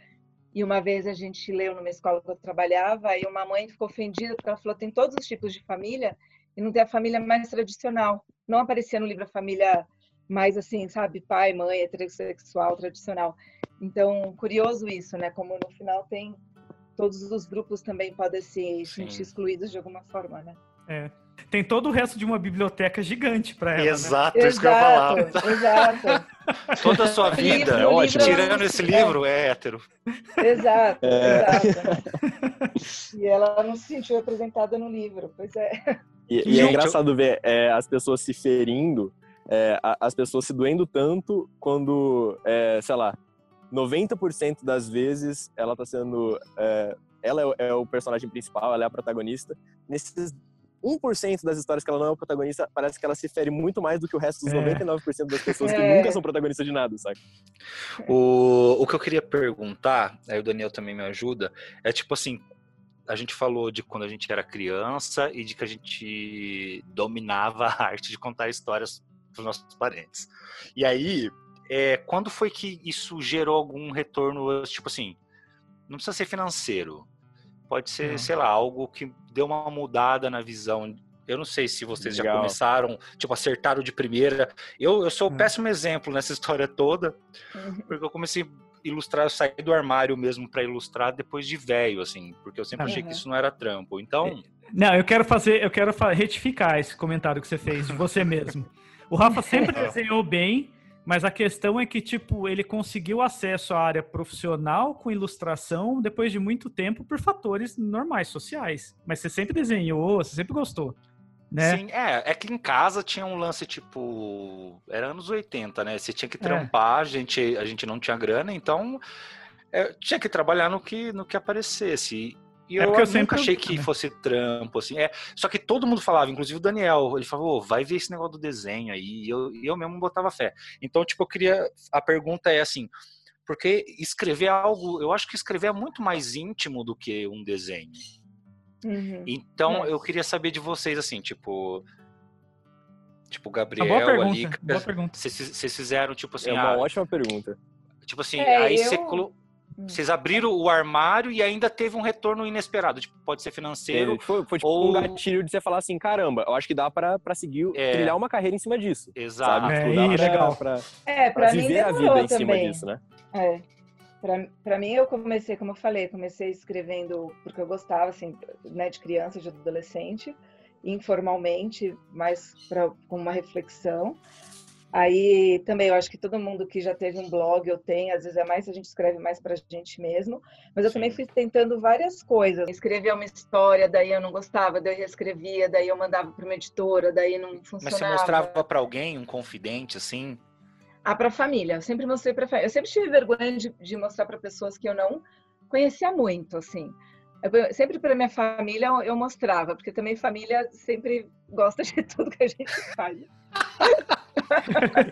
E uma vez a gente leu numa escola que eu trabalhava e uma mãe ficou ofendida porque ela falou tem todos os tipos de família e não tem a família mais tradicional. Não aparecia no livro a família mais assim, sabe, pai, mãe, heterossexual, tradicional. Então, curioso isso, né? Como no final tem todos os grupos também podem se sentir excluídos de alguma forma, né? É. Tem todo o resto de uma biblioteca gigante para ela. Exato, né? isso que eu ia falar. Exato. Toda a sua vida, livro, é ótimo. tirando esse livro, é, hétero. Exato, É. exato. E ela não se sentiu representada no livro, pois é. E, e é engraçado ver é, as pessoas se ferindo, é, as pessoas se doendo tanto quando, é, sei lá, 90% das vezes ela tá sendo. é, ela é o, é o personagem principal, ela é a protagonista. Nesses 1% das histórias que ela não é o protagonista, parece que ela se fere muito mais do que o resto dos É. 99% das pessoas que É. nunca são protagonistas de nada, sabe? O, o que eu queria perguntar, aí o Daniel também me ajuda, é tipo assim, a gente falou de quando a gente era criança e de que a gente dominava a arte de contar histórias para os nossos parentes. E aí, é, quando foi que isso gerou algum retorno, tipo assim, não precisa ser financeiro, pode ser, Não. sei lá, algo que deu uma mudada na visão. Eu não sei se vocês já Legal. começaram, tipo, acertaram de primeira. Eu, eu sou o Hum. péssimo exemplo nessa história toda, porque eu comecei a ilustrar, eu saí do armário mesmo para ilustrar depois de velho, assim, porque eu sempre achei que Uhum. isso não era trampo. Então, Não, eu quero fazer, eu quero retificar esse comentário que você fez de você mesmo. O Rafa sempre desenhou bem, mas a questão é que, tipo, ele conseguiu acesso à área profissional com ilustração depois de muito tempo por fatores normais, sociais. Mas você sempre desenhou, você sempre gostou, né? sim, é, é que em casa tinha um lance tipo, era anos 80, né? Você tinha que É. trampar, a gente, a gente não tinha grana, então é, tinha que trabalhar no que, no que aparecesse. E É eu, porque eu nunca sempre- achei que né? fosse trampo, assim. É, só que todo mundo falava, inclusive o Daniel, ele falou, "Ô, vai ver esse negócio do desenho aí. E eu, eu mesmo botava fé. Então, tipo, eu queria. A pergunta é assim. Porque escrever algo, eu acho que escrever é muito mais íntimo do que um desenho. Uhum. Então, É. eu queria saber de vocês, assim, tipo. Tipo, Gabriel boa pergunta, ali. boa pergunta. Vocês fizeram, tipo assim, É uma ah, ótima pergunta. tipo assim, É, aí eu- você colo- Hum. Vocês abriram o armário e ainda teve um retorno inesperado. Tipo, pode ser financeiro. Teve- Foi, foi tipo ou- um gatilho de você falar assim, caramba, eu acho que dá pra, pra seguir, É. trilhar uma carreira em cima disso. Exato. Sabe? É, Tipo, pra, legal. pra, É, pra para mim viver a vida em cima também. disso, né? É. Pra, pra mim, eu comecei, como eu falei, comecei escrevendo porque eu gostava, assim, né, de criança, de adolescente, informalmente, mais pra, com uma reflexão. Aí também eu acho que todo mundo que já teve um blog ou tem, às vezes é mais a gente escreve mais pra gente mesmo, mas eu também Sim. fui tentando várias coisas. Escrevia uma história, daí eu não gostava, daí eu reescrevia, daí eu mandava para uma editora, daí não Mas funcionava. você mostrava pra alguém, um confidente, assim? Ah, para família. Eu sempre mostrei para família. Eu sempre tive vergonha de, de mostrar para pessoas que eu não conhecia muito, assim. Eu- sempre para minha família eu, eu mostrava, porque também família sempre gosta de tudo que a gente faz.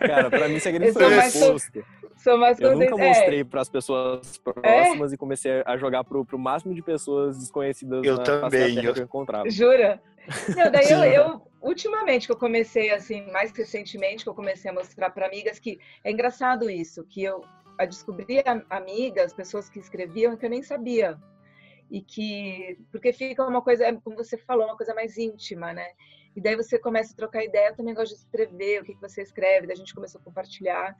Cara, pra mim, segredo Eu foi sou o mais so- oposto. Sou mais Eu nunca contente- é, mostrei pras pessoas próximas e comecei a jogar pro, pro máximo de pessoas desconhecidas Eu na também, eu- que eu encontrava. Jura? Não, daí eu, eu, ultimamente que eu comecei assim, mais recentemente que eu comecei a mostrar para amigas que é engraçado isso, que eu a descobri amigas, pessoas que escreviam que eu nem sabia. E que porque fica uma coisa, como você falou, uma coisa mais íntima, né? E daí você começa a trocar ideia, eu também gosto de escrever, o que que você escreve, daí a gente começou a compartilhar.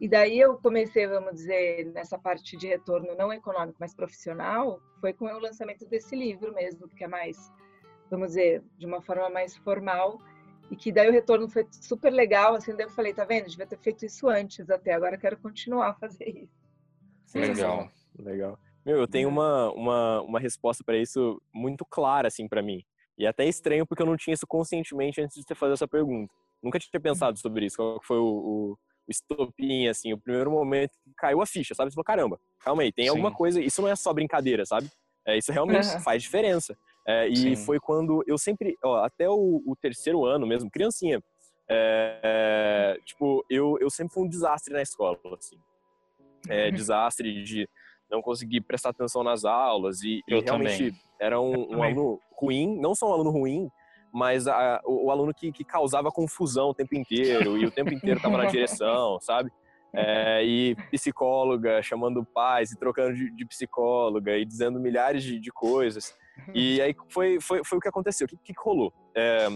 E daí eu comecei, vamos dizer, nessa parte de retorno não econômico, mas profissional, foi com o lançamento desse livro mesmo, que é mais vamos dizer, de uma forma mais formal, e que daí o retorno foi super legal, assim, daí eu falei, tá vendo, devia ter feito isso antes até, agora eu quero continuar a fazer isso. Legal. Legal. Meu, eu tenho uma, uma, uma resposta pra isso muito clara, assim, pra mim. E é até estranho porque eu não tinha isso conscientemente antes de você fazer essa pergunta. Nunca tinha pensado sobre isso. Qual foi o, o, o estopim, assim, o primeiro momento que caiu a ficha, sabe? Você falou, caramba, calma aí, tem Sim. alguma coisa. Isso não é só brincadeira, sabe? É, isso realmente Aham. faz diferença. É, e Sim. foi quando eu sempre, ó, até o, o terceiro ano mesmo, criancinha, é, é, tipo, eu, eu sempre fui um desastre na escola, assim. É, desastre de não conseguir prestar atenção nas aulas e, e realmente também. era um, um aluno ruim, não só um aluno ruim, mas a- o, o aluno que, que causava confusão o tempo inteiro e o tempo inteiro estava na direção, sabe? É, e psicóloga chamando pais e trocando de, de psicóloga e dizendo milhares de, de coisas. E aí foi, foi, foi o que aconteceu. O que, que rolou? É,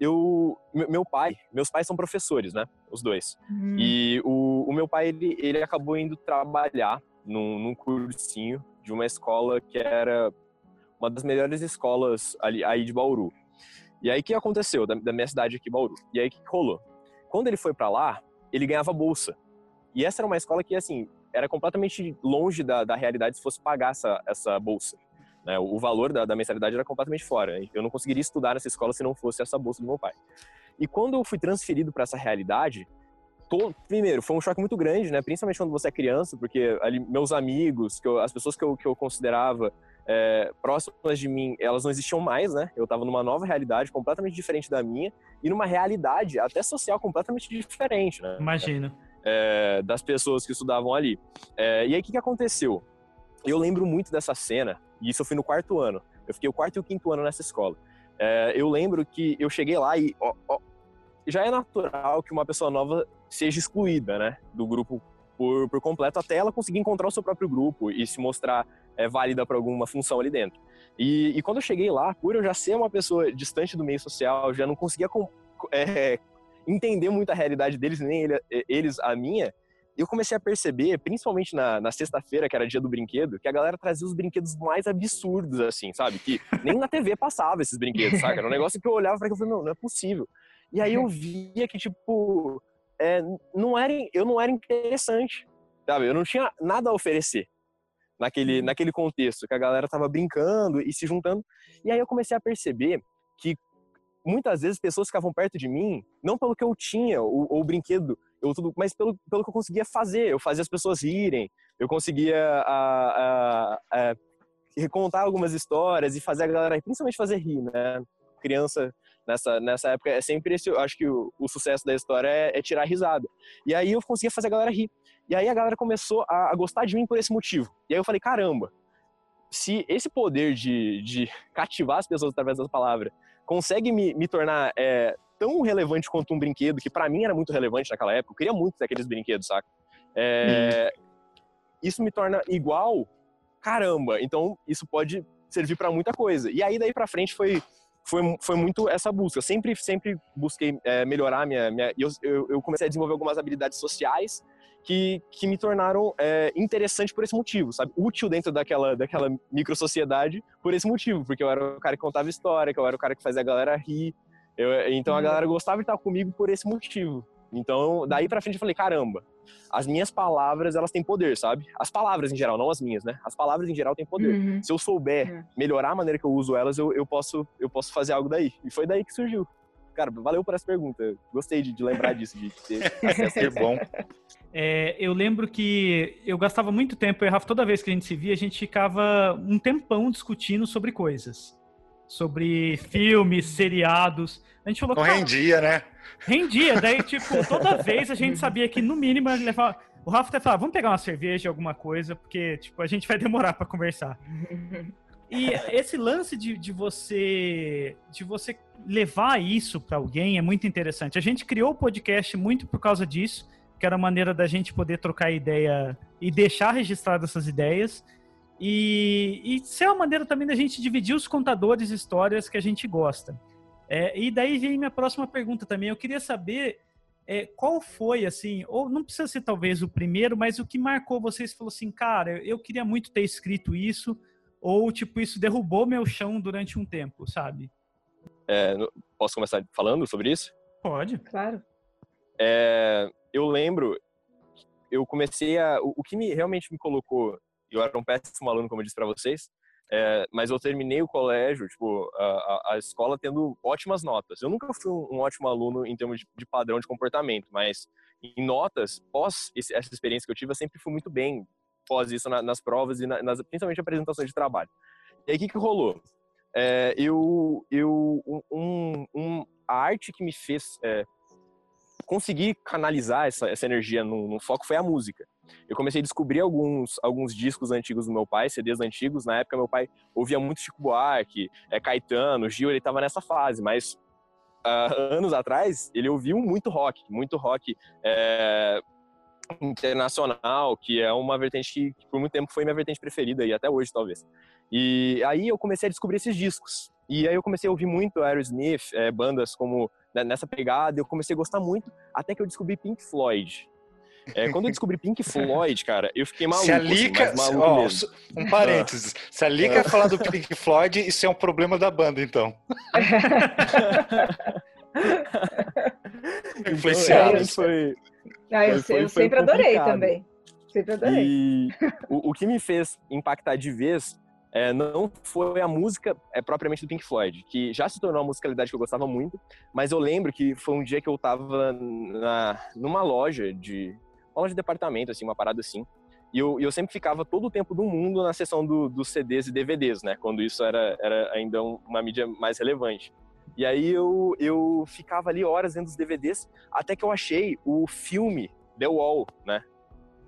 eu, meu meu pai, meus pais são professores, né? Os dois. Hum. E o, o meu pai, ele, ele acabou indo trabalhar num, num cursinho de uma escola que era uma das melhores escolas ali, aí de Bauru. E aí, o que aconteceu da, da minha cidade aqui, Bauru? E aí, o que rolou? Quando ele foi para lá, ele ganhava bolsa. E essa era uma escola que, assim, era completamente longe da, da realidade se fosse pagar essa, essa bolsa. né? O valor da, da mensalidade era completamente fora. Eu não conseguiria estudar nessa escola se não fosse essa bolsa do meu pai. E quando eu fui transferido para essa realidade, to- primeiro, foi um choque muito grande, né? Principalmente quando você é criança, porque ali meus amigos, eu- as pessoas que eu, que eu considerava é, próximas de mim, elas não existiam mais, né? Eu estava numa nova realidade completamente diferente da minha e numa realidade até social completamente diferente, né? Imagino. é, das pessoas que estudavam ali. É, e aí, o que, que aconteceu? Eu lembro muito dessa cena, e isso eu fui no quarto ano. Eu fiquei o quarto e o quinto ano nessa escola. Eu lembro que eu cheguei lá e ó, ó, já é natural que uma pessoa nova seja excluída, né, do grupo por, por completo, até ela conseguir encontrar o seu próprio grupo e se mostrar é, válida para alguma função ali dentro. E, e quando eu cheguei lá, por eu já ser uma pessoa distante do meio social, já não conseguia com- é, entender muito a realidade deles, nem ele- eles a minha, eu comecei a perceber, principalmente na, na sexta-feira, que era dia do brinquedo, que a galera trazia os brinquedos mais absurdos, assim, sabe? Que nem na TV passava esses brinquedos, saca? Era um negócio que eu olhava eu falei, não, não é possível. E aí eu via que, tipo, é, não era, eu não era interessante, sabe? Eu não tinha nada a oferecer naquele, naquele contexto, que a galera tava brincando e se juntando. E aí eu comecei a perceber que muitas vezes pessoas ficavam perto de mim, não pelo que eu tinha, ou, ou o brinquedo, eu tudo, mas pelo, pelo que eu conseguia fazer. Eu fazia as pessoas rirem, eu conseguia a, a, a, recontar algumas histórias e fazer a galera, principalmente fazer rir, né? Criança nessa, nessa época é sempre esse, acho que o, o sucesso da história é, é tirar risada. E aí eu conseguia fazer a galera rir. E aí a galera começou a, a gostar de mim por esse motivo. E aí eu falei, caramba, se esse poder de, de cativar as pessoas através das palavras consegue me, me tornar é, tão relevante quanto um brinquedo, que para mim era muito relevante naquela época, eu queria muito ter aqueles brinquedos, saca? É, Isso me torna igual, caramba, então isso pode servir para muita coisa. E aí daí para frente foi, foi, foi muito essa busca. Eu sempre, sempre busquei é, melhorar minha. minha eu, eu, comecei a desenvolver algumas habilidades sociais que, que me tornaram é, interessante por esse motivo, sabe? Útil dentro daquela, daquela micro-sociedade por esse motivo, porque eu era o cara que contava história, que eu era o cara que fazia a galera rir. Eu, então a Uhum. galera gostava de estar comigo por esse motivo. Então, daí pra frente eu falei, caramba, as minhas palavras, elas têm poder, sabe? As palavras em geral, não as minhas, né? As palavras em geral têm poder. Uhum. Se eu souber É. melhorar a maneira que eu uso elas, eu, eu, posso, eu posso fazer algo daí. E foi daí que surgiu. Cara, valeu por essa pergunta. Gostei de, de lembrar disso, de ter acesso Que bom. É, eu lembro que eu gastava muito tempo, eu errava toda vez que a gente se via, a gente ficava um tempão discutindo sobre coisas. Sobre filmes, seriados. A gente falou, Não cara, rendia, né? rendia. Daí, tipo, toda vez a gente sabia que no mínimo levar. O Rafa até falava, vamos pegar uma cerveja, alguma coisa, porque, tipo, a gente vai demorar pra conversar. E esse lance de, de você de você levar isso para alguém é muito interessante. A gente criou o podcast muito por causa disso, que era a maneira da gente poder trocar ideia e deixar registradas essas ideias. E, e ser uma maneira também da gente dividir os contadores histórias que a gente gosta. É, e daí vem minha próxima pergunta também. Eu queria saber é, qual foi, assim, ou não precisa ser talvez o primeiro, mas o que marcou vocês falou assim, cara, eu queria muito ter escrito isso, ou tipo, isso derrubou meu chão durante um tempo, sabe? É, posso começar falando sobre isso? Pode. Claro. É, eu lembro, eu comecei a. O, o que me, realmente me colocou. Eu era um péssimo aluno, como eu disse para vocês, é, mas eu terminei o colégio, tipo, a, a- escola tendo ótimas notas. Eu nunca fui um, ótimo aluno em termos de, de padrão de comportamento, mas em notas, pós esse- essa experiência que eu tive, eu sempre fui muito bem. após isso na, nas provas e na, nas, principalmente apresentações de trabalho. E aí o que, que rolou? É, eu, eu um, um, a arte que me fez é, conseguir canalizar essa, essa energia no, no, foco foi a música. Eu comecei a descobrir alguns, alguns discos antigos do meu pai, CDs antigos. Na época, meu pai ouvia muito Chico Buarque, é, Caetano, Gil, ele estava nessa fase, mas uh, anos atrás ele ouviu muito rock, muito rock é, internacional, que é uma vertente que, que por muito tempo foi minha vertente preferida e até hoje talvez. E aí eu comecei a descobrir esses discos. E aí eu comecei a ouvir muito Aerosmith, é, bandas como né, nessa pegada, eu comecei a gostar muito, até que eu descobri Pink Floyd. É, quando eu descobri Pink Floyd, cara, eu fiquei maluco. Se a Lica, assim, maluco ó, um parênteses. Se a Lica falar do Pink Floyd, isso é um problema da banda, então. Influenciado. Então, foi, ah, eu, foi, eu sempre adorei também. Sempre adorei. E o, o que me fez impactar de vez é, não foi a música é, propriamente do Pink Floyd, que já se tornou uma musicalidade que eu gostava muito, mas eu lembro que foi um dia que eu estava na, numa loja de loja de departamento, assim, uma parada assim, e eu, eu sempre ficava todo o tempo do mundo na seção do, dos CDs e DVDs, né, quando isso era, era ainda uma mídia mais relevante. E aí eu, eu ficava ali horas vendo os DVDs, até que eu achei o filme The Wall, né,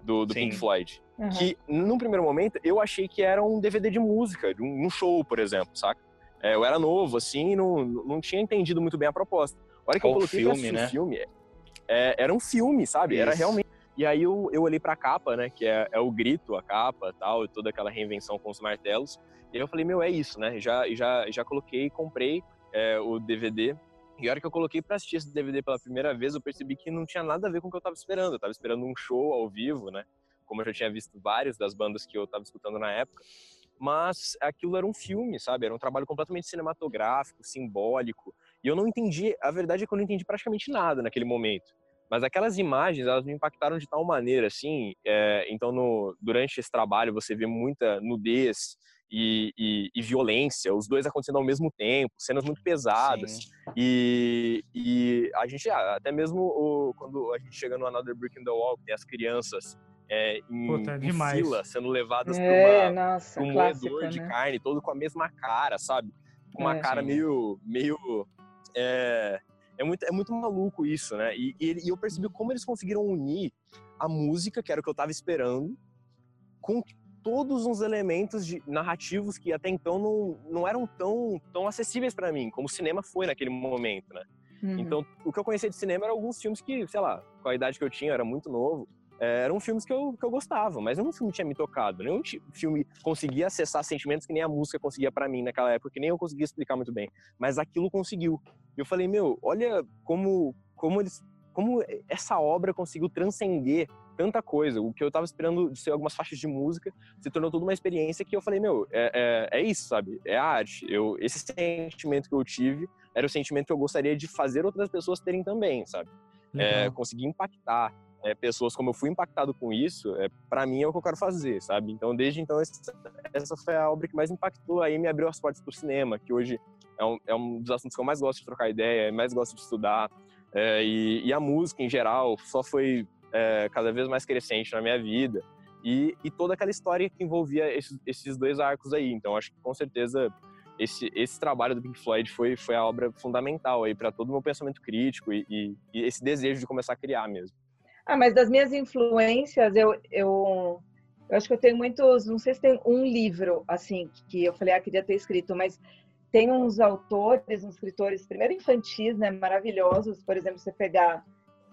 do, do Pink Floyd. Uhum. Que, num primeiro momento, eu achei que era um DVD de música, de um, um show, por exemplo, saca? É, eu era novo, assim, não, não tinha entendido muito bem a proposta. A hora que eu coloquei filme, né? filme, é, era um filme, sabe? Isso. Era realmente... E aí eu, eu olhei pra capa, né, que é, é o grito, a capa tal, e toda aquela reinvenção com os martelos. E aí eu falei, meu, é isso, né? Já, já, já coloquei, comprei é, o DVD. E a hora que eu coloquei para assistir esse DVD pela primeira vez, eu percebi que não tinha nada a ver com o que eu tava esperando. Eu tava esperando um show ao vivo, né? como eu já tinha visto vários das bandas que eu estava escutando na época, mas aquilo era um filme, sabe? Era um trabalho completamente cinematográfico, simbólico, e eu não entendi, a verdade é que eu não entendi praticamente nada naquele momento. Mas aquelas imagens, elas me impactaram de tal maneira, assim, é, então no, durante esse trabalho você vê muita nudez, e, e, e, violência, os dois acontecendo ao mesmo tempo, cenas muito pesadas. E, e, a gente, ah, até mesmo o, quando a gente chega no Another Brick in the Wall, tem as crianças é, em, Puta, em fila, sendo levadas é, para um moedor de né? carne, todo com a mesma cara, sabe? Com uma é, cara sim. meio. meio é, é, muito, é muito maluco isso, né? E, e, e, eu percebi como eles conseguiram unir a música, que era o que eu tava esperando, com todos os elementos de, narrativos que até então não, não eram tão, tão acessíveis para mim, como o cinema foi naquele momento, né? Uhum. Então, o que eu conhecia de cinema eram alguns filmes que, sei lá, com a idade que eu tinha, eu era muito novo, é, eram filmes que eu, que eu gostava, mas nenhum filme tinha me tocado, nenhum filme conseguia acessar sentimentos que nem a música conseguia para mim naquela época, que nem eu conseguia explicar muito bem, mas aquilo conseguiu. Eu falei, meu, olha como, como eles, como essa obra conseguiu transcender tanta coisa. O que eu estava esperando de ser algumas faixas de música se tornou toda uma experiência que eu falei, meu, é, é, é isso, sabe? É a arte. Eu, esse sentimento que eu tive era o sentimento que eu gostaria de fazer outras pessoas terem também, sabe? É, conseguir impactar é, pessoas como eu fui impactado com isso, é, para mim é o que eu quero fazer, sabe? Então, desde então, essa, essa foi a obra que mais impactou, aí me abriu as portas para o cinema, que hoje é um, é um dos assuntos que eu mais gosto de trocar ideia, mais gosto de estudar, é, e, e, a música em geral só foi é, cada vez mais crescente na minha vida, e, e toda aquela história que envolvia esses, esses dois arcos aí. Então, acho que com certeza esse, esse trabalho do Pink Floyd foi, foi a obra fundamental aí para todo o meu pensamento crítico e, e, e, esse desejo de começar a criar mesmo. Ah, mas das minhas influências, eu, eu, eu acho que eu tenho muitos, não sei se tem um livro, assim, que eu falei, ah, queria ter escrito, mas tem uns autores, uns escritores, primeiro infantis, né, maravilhosos, por exemplo, você pegar,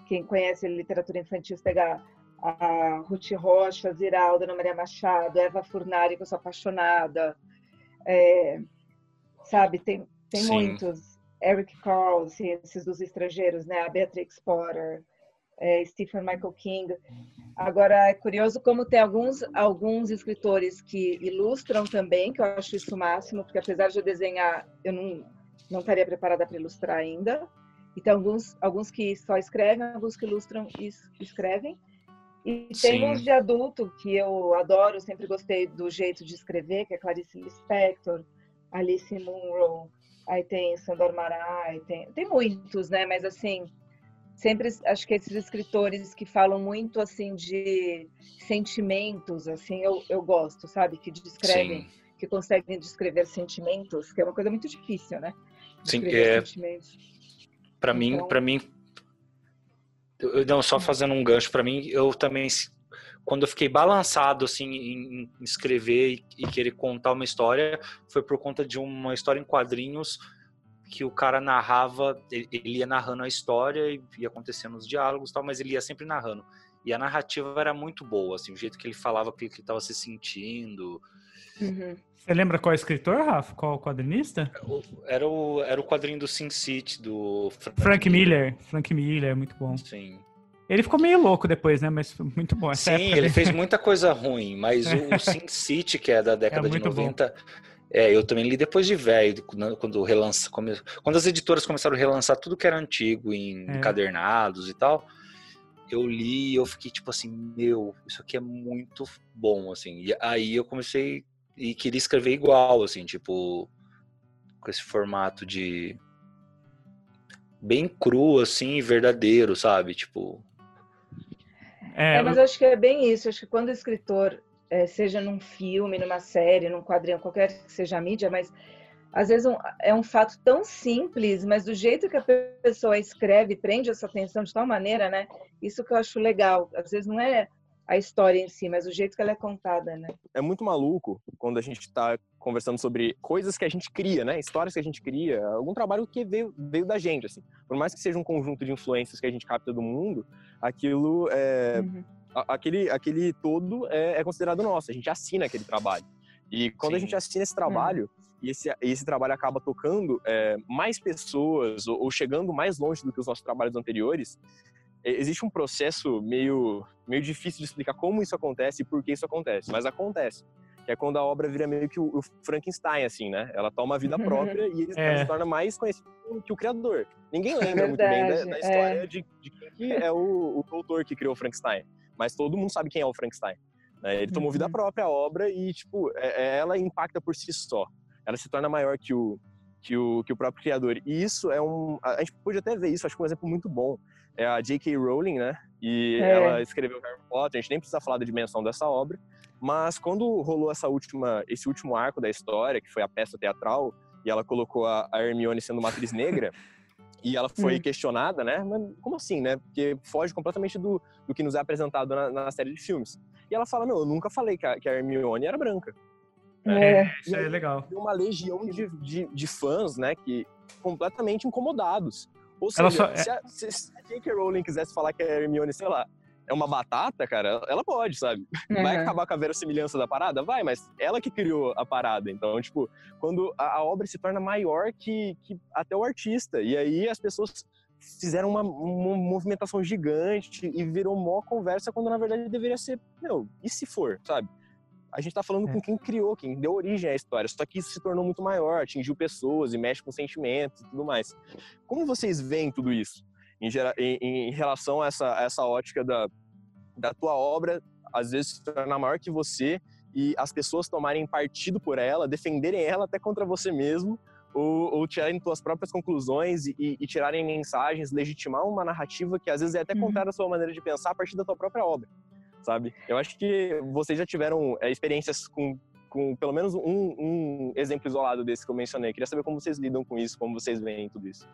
quem conhece literatura infantil, você pegar a Ruth Rocha, Ziralda, Ana Maria Machado, Eva Furnari, que eu sou apaixonada, é, sabe, tem, tem muitos, Eric Carle, Ciências dos Estrangeiros, né, a Beatrix Potter, é, Stephen Michael King. Agora, é curioso como tem alguns, alguns escritores que ilustram também, que eu acho isso o máximo, porque apesar de eu desenhar, eu não, não estaria preparada para ilustrar ainda. Então, alguns, alguns que só escrevem, alguns que ilustram e escrevem. E tem Sim. uns de adulto que eu adoro, sempre gostei do jeito de escrever, que é Clarice Lispector, Alice Munro, aí tem Sandor Marai, tem, tem muitos, né? Mas assim, sempre acho que esses escritores que falam muito assim de sentimentos, assim, eu, eu gosto, sabe? Que descrevem, Sim. que conseguem descrever sentimentos, que é uma coisa muito difícil, né? Descrever Sim, é. Para então... mim, para mim, eu, não só fazendo um gancho para mim, eu também quando eu fiquei balançado assim em, escrever e, e querer contar uma história, foi por conta de uma história em quadrinhos que o cara narrava, ele, ia narrando a história e ia acontecendo os diálogos e tal, mas ele ia sempre narrando. E a narrativa era muito boa, assim, o jeito que ele falava, o que ele estava se sentindo. Uhum. Você lembra qual é o escritor, Rafa? Qual o quadrinista? Era o, era o quadrinho do Sin City, do Frank, Frank Miller. Miller. Frank Miller, muito bom. Sim. Ele ficou meio louco depois, né? Mas muito bom. Essa Sim, ele fez muita coisa ruim, mas o Sin City, que é da década é de 90, bom. É, eu também li depois de velho, quando relança, quando as editoras começaram a relançar tudo que era antigo em é. encadernados e tal, eu li e eu fiquei tipo assim, meu, isso aqui é muito bom, assim. E aí eu comecei e queria escrever igual, assim, tipo, com esse formato de bem cru, assim, verdadeiro, sabe? Tipo. É, é mas eu... acho que é bem isso. Acho que quando o escritor é, seja num filme, numa série, num quadrinho, qualquer que seja a mídia, mas às vezes um, é um fato tão simples, mas do jeito que a pessoa escreve, prende essa atenção de tal maneira, né? Isso que eu acho legal. Às vezes não é a história em si, mas o jeito que ela é contada, né? É muito maluco quando a gente está conversando sobre coisas que a gente cria, né? Histórias que a gente cria, algum trabalho que veio, veio da gente, assim. Por mais que seja um conjunto de influências que a gente capta do mundo, aquilo é... Uhum aquele, aquele todo é, é, considerado nosso, a gente assina aquele trabalho. E quando Sim. a gente assina esse trabalho, hum. e esse, esse trabalho acaba tocando é, mais pessoas ou, ou, chegando mais longe do que os nossos trabalhos anteriores, é, existe um processo meio, meio difícil de explicar como isso acontece e por que isso acontece, mas acontece. Que é quando a obra vira meio que o, o Frankenstein, assim, né? Ela toma vida própria e é. se torna mais conhecido que o criador. Ninguém lembra muito bem da, da história é. de, de quem é o, o doutor que criou o Frankenstein mas todo mundo sabe quem é o Frankenstein. Né? Ele tomou vida uhum. própria à obra e, tipo, é, é, ela impacta por si só. Ela se torna maior que o, que o, que o próprio criador. E isso é um. A gente pode até ver isso, acho que um exemplo muito bom. É a J.K. Rowling, né? E é. ela escreveu Harry Potter, a gente nem precisa falar da dimensão dessa obra. Mas quando rolou essa última, esse último arco da história, que foi a peça teatral, e ela colocou a, a Hermione sendo uma atriz negra, e ela foi hum. questionada, né? Mas como assim, né? Porque foge completamente do, do que nos é apresentado na, na, série de filmes. E ela fala, meu, eu nunca falei que a, que a Hermione era branca. É, é isso é legal. uma legião de, de, de, fãs, né, que completamente incomodados. Ou seja, só, se, a, se a J.K. Rowling quisesse falar que a Hermione, sei lá, é uma batata, cara, ela pode, sabe? Uhum. Vai acabar com a verossimilhança da parada? Vai, mas ela que criou a parada. Então, tipo, quando a, a obra se torna maior que, que até o artista. E aí as pessoas fizeram uma, uma movimentação gigante e virou mó conversa quando na verdade deveria ser, meu, e se for, sabe? A gente tá falando é. com quem criou, quem deu origem à história, só que isso se tornou muito maior, atingiu pessoas e mexe com sentimentos e tudo mais. Como vocês veem tudo isso? Em, em, em relação a essa, a essa ótica da, da tua obra, às vezes se tornar maior que você e as pessoas tomarem partido por ela, defenderem ela até contra você mesmo, ou, ou tirarem tuas próprias conclusões e, e, tirarem mensagens, legitimar uma narrativa que às vezes é até uhum. contrária à sua maneira de pensar a partir da tua própria obra, sabe? Eu acho que vocês já tiveram é, experiências com, com pelo menos um, um exemplo isolado desse que eu mencionei. Queria saber como vocês lidam com isso, como vocês veem tudo isso.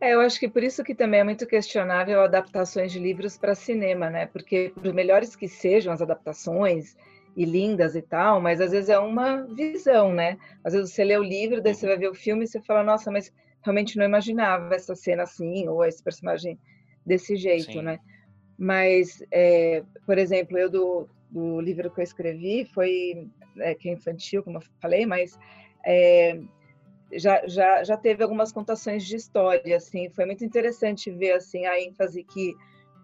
É, eu acho que por isso que também é muito questionável adaptações de livros para cinema, né? Porque por melhores que sejam as adaptações e lindas e tal, mas às vezes é uma visão, né? Às vezes você lê o livro, daí você vai ver o filme e você fala, nossa, mas realmente não imaginava essa cena assim ou esse personagem desse jeito, Sim. né? Mas, é, por exemplo, eu do, do livro que eu escrevi foi é, que é infantil, como eu falei, mas é, já, já, já teve algumas contações de história, assim, foi muito interessante ver, assim, a ênfase que,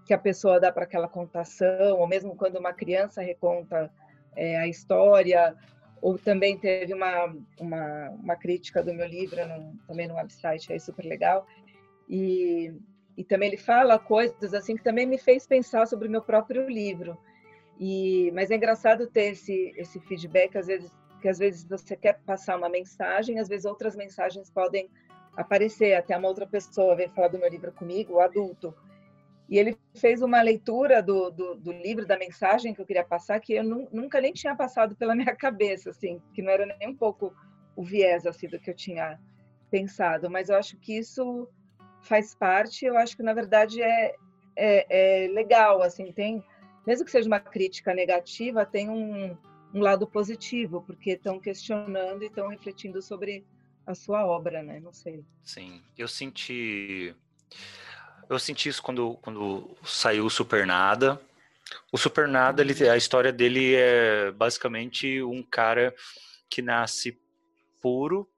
que a pessoa dá para aquela contação, ou mesmo quando uma criança reconta é, a história, ou também teve uma, uma, uma crítica do meu livro, também no website, é super legal, e, e também ele fala coisas, assim, que também me fez pensar sobre o meu próprio livro, e, mas é engraçado ter esse, esse feedback, às vezes, que às vezes você quer passar uma mensagem, às vezes outras mensagens podem aparecer. Até uma outra pessoa veio falar do meu livro comigo, o adulto. E ele fez uma leitura do, do, do, livro, da mensagem que eu queria passar, que eu nunca nem tinha passado pela minha cabeça, assim, que não era nem um pouco o viés assim, do que eu tinha pensado. Mas eu acho que isso faz parte, eu acho que, na verdade, é, é, é legal, assim, tem, mesmo que seja uma crítica negativa, tem um, um lado positivo, porque estão questionando e estão refletindo sobre a sua obra, né? Não sei. Sim, eu senti eu senti isso quando, quando saiu o Supernada. O Supernada, ele, uhum. a história dele é basicamente um cara que nasce puro,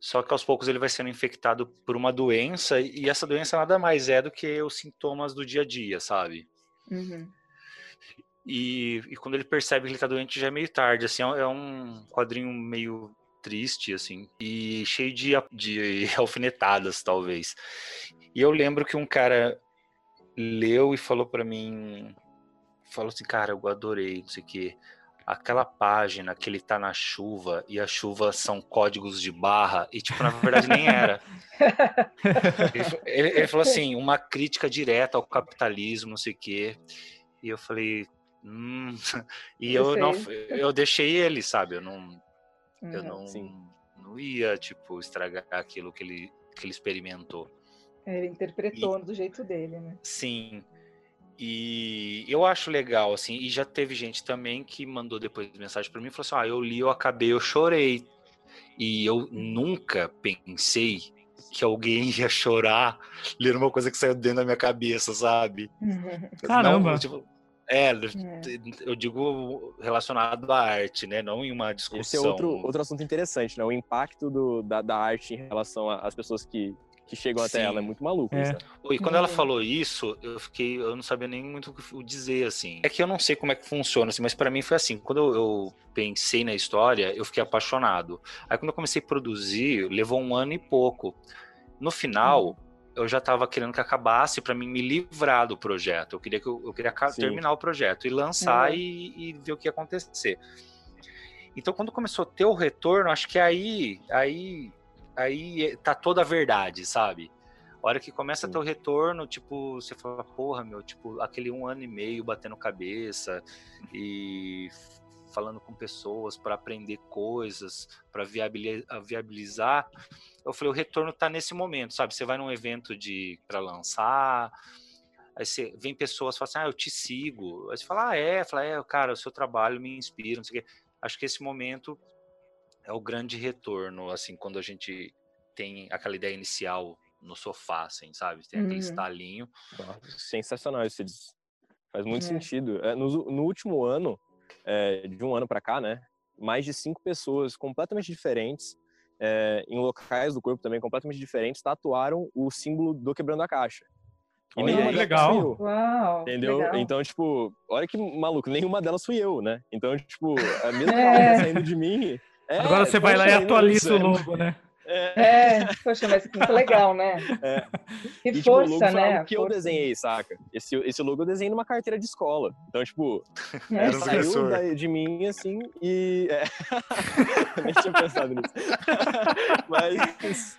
só que aos poucos ele vai sendo infectado por uma doença, e essa doença nada mais é do que os sintomas do dia a dia, sabe? Uhum. E, e, quando ele percebe que ele tá doente já é meio tarde, assim, é um é quadrinho meio triste, assim, e cheio de, de alfinetadas, talvez. E eu lembro que um cara leu e falou para mim, falou assim, cara, eu adorei, não sei o quê. Aquela página que ele tá na chuva e a chuva são códigos de barra, e tipo, na verdade nem era. ele, ele, ele, falou assim, uma crítica direta ao capitalismo, não sei o quê. E eu falei, hum. E eu, eu não, eu deixei ele, sabe? Eu não, eu não, não ia, tipo, estragar aquilo que ele, que ele experimentou. Ele interpretou e, do jeito dele, né? Sim. E eu acho legal, assim, e já teve gente também que mandou depois mensagem para mim e falou assim: ah, eu li, eu acabei, eu chorei. E eu nunca pensei que alguém ia chorar lendo uma coisa que saiu dentro da minha cabeça, sabe? Caramba! Não, tipo, é, é, eu digo relacionado à arte, né? Não em uma discussão. Esse é outro, outro assunto interessante, né? O impacto do, da, da arte em relação às pessoas que, que chegam Sim. até ela. É muito maluco. É. Isso, E quando ela falou isso, eu fiquei, eu não sabia nem muito o que dizer, assim. É que eu não sei como é que funciona, assim, mas para mim foi assim. Quando eu, eu, pensei na história, eu fiquei apaixonado. Aí quando eu comecei a produzir, levou um ano e pouco. No final, hum. Eu já estava querendo que acabasse para mim me livrar do projeto. Eu queria que eu, eu queria Sim. terminar o projeto e lançar uhum. e, e ver o que ia acontecer. Então, quando começou a ter o retorno, acho que aí, aí aí tá toda a verdade, sabe? A hora que começa a ter o retorno, tipo, você fala, porra, meu, tipo, aquele um ano e meio batendo cabeça e falando com pessoas para aprender coisas, para viabilizar, eu falei, o retorno tá nesse momento, sabe? Você vai num evento de para lançar, aí você vem pessoas falam assim, ah, eu te sigo. Aí você fala, ah, é, fala, é, cara, o seu trabalho me inspira, não sei o quê. Acho que esse momento é o grande retorno, assim, quando a gente tem aquela ideia inicial no sofá, assim, sabe? Tem aquele uhum. estalinho. Sensacional isso. Faz muito é. sentido. É, no, no, último ano, é, de um ano para cá, né? Mais de cinco pessoas completamente diferentes, é, em locais do corpo também completamente diferentes, tatuaram o símbolo do quebrando a caixa. E olha nenhuma legal. Uau, entendeu? Legal. Então, tipo, olha que maluco, nenhuma delas fui eu, né? Então, tipo, a mesma é. saindo de mim, é, Agora você vai lá e atualiza o logo, né? É. é, poxa, mas que legal, né? É. Que e, força, tipo, o logo né? que eu desenhei, saca? Esse, esse logo eu desenhei numa carteira de escola. Então, tipo, é. saiu da, de mim, assim, e... É. Nem tinha pensado nisso. mas...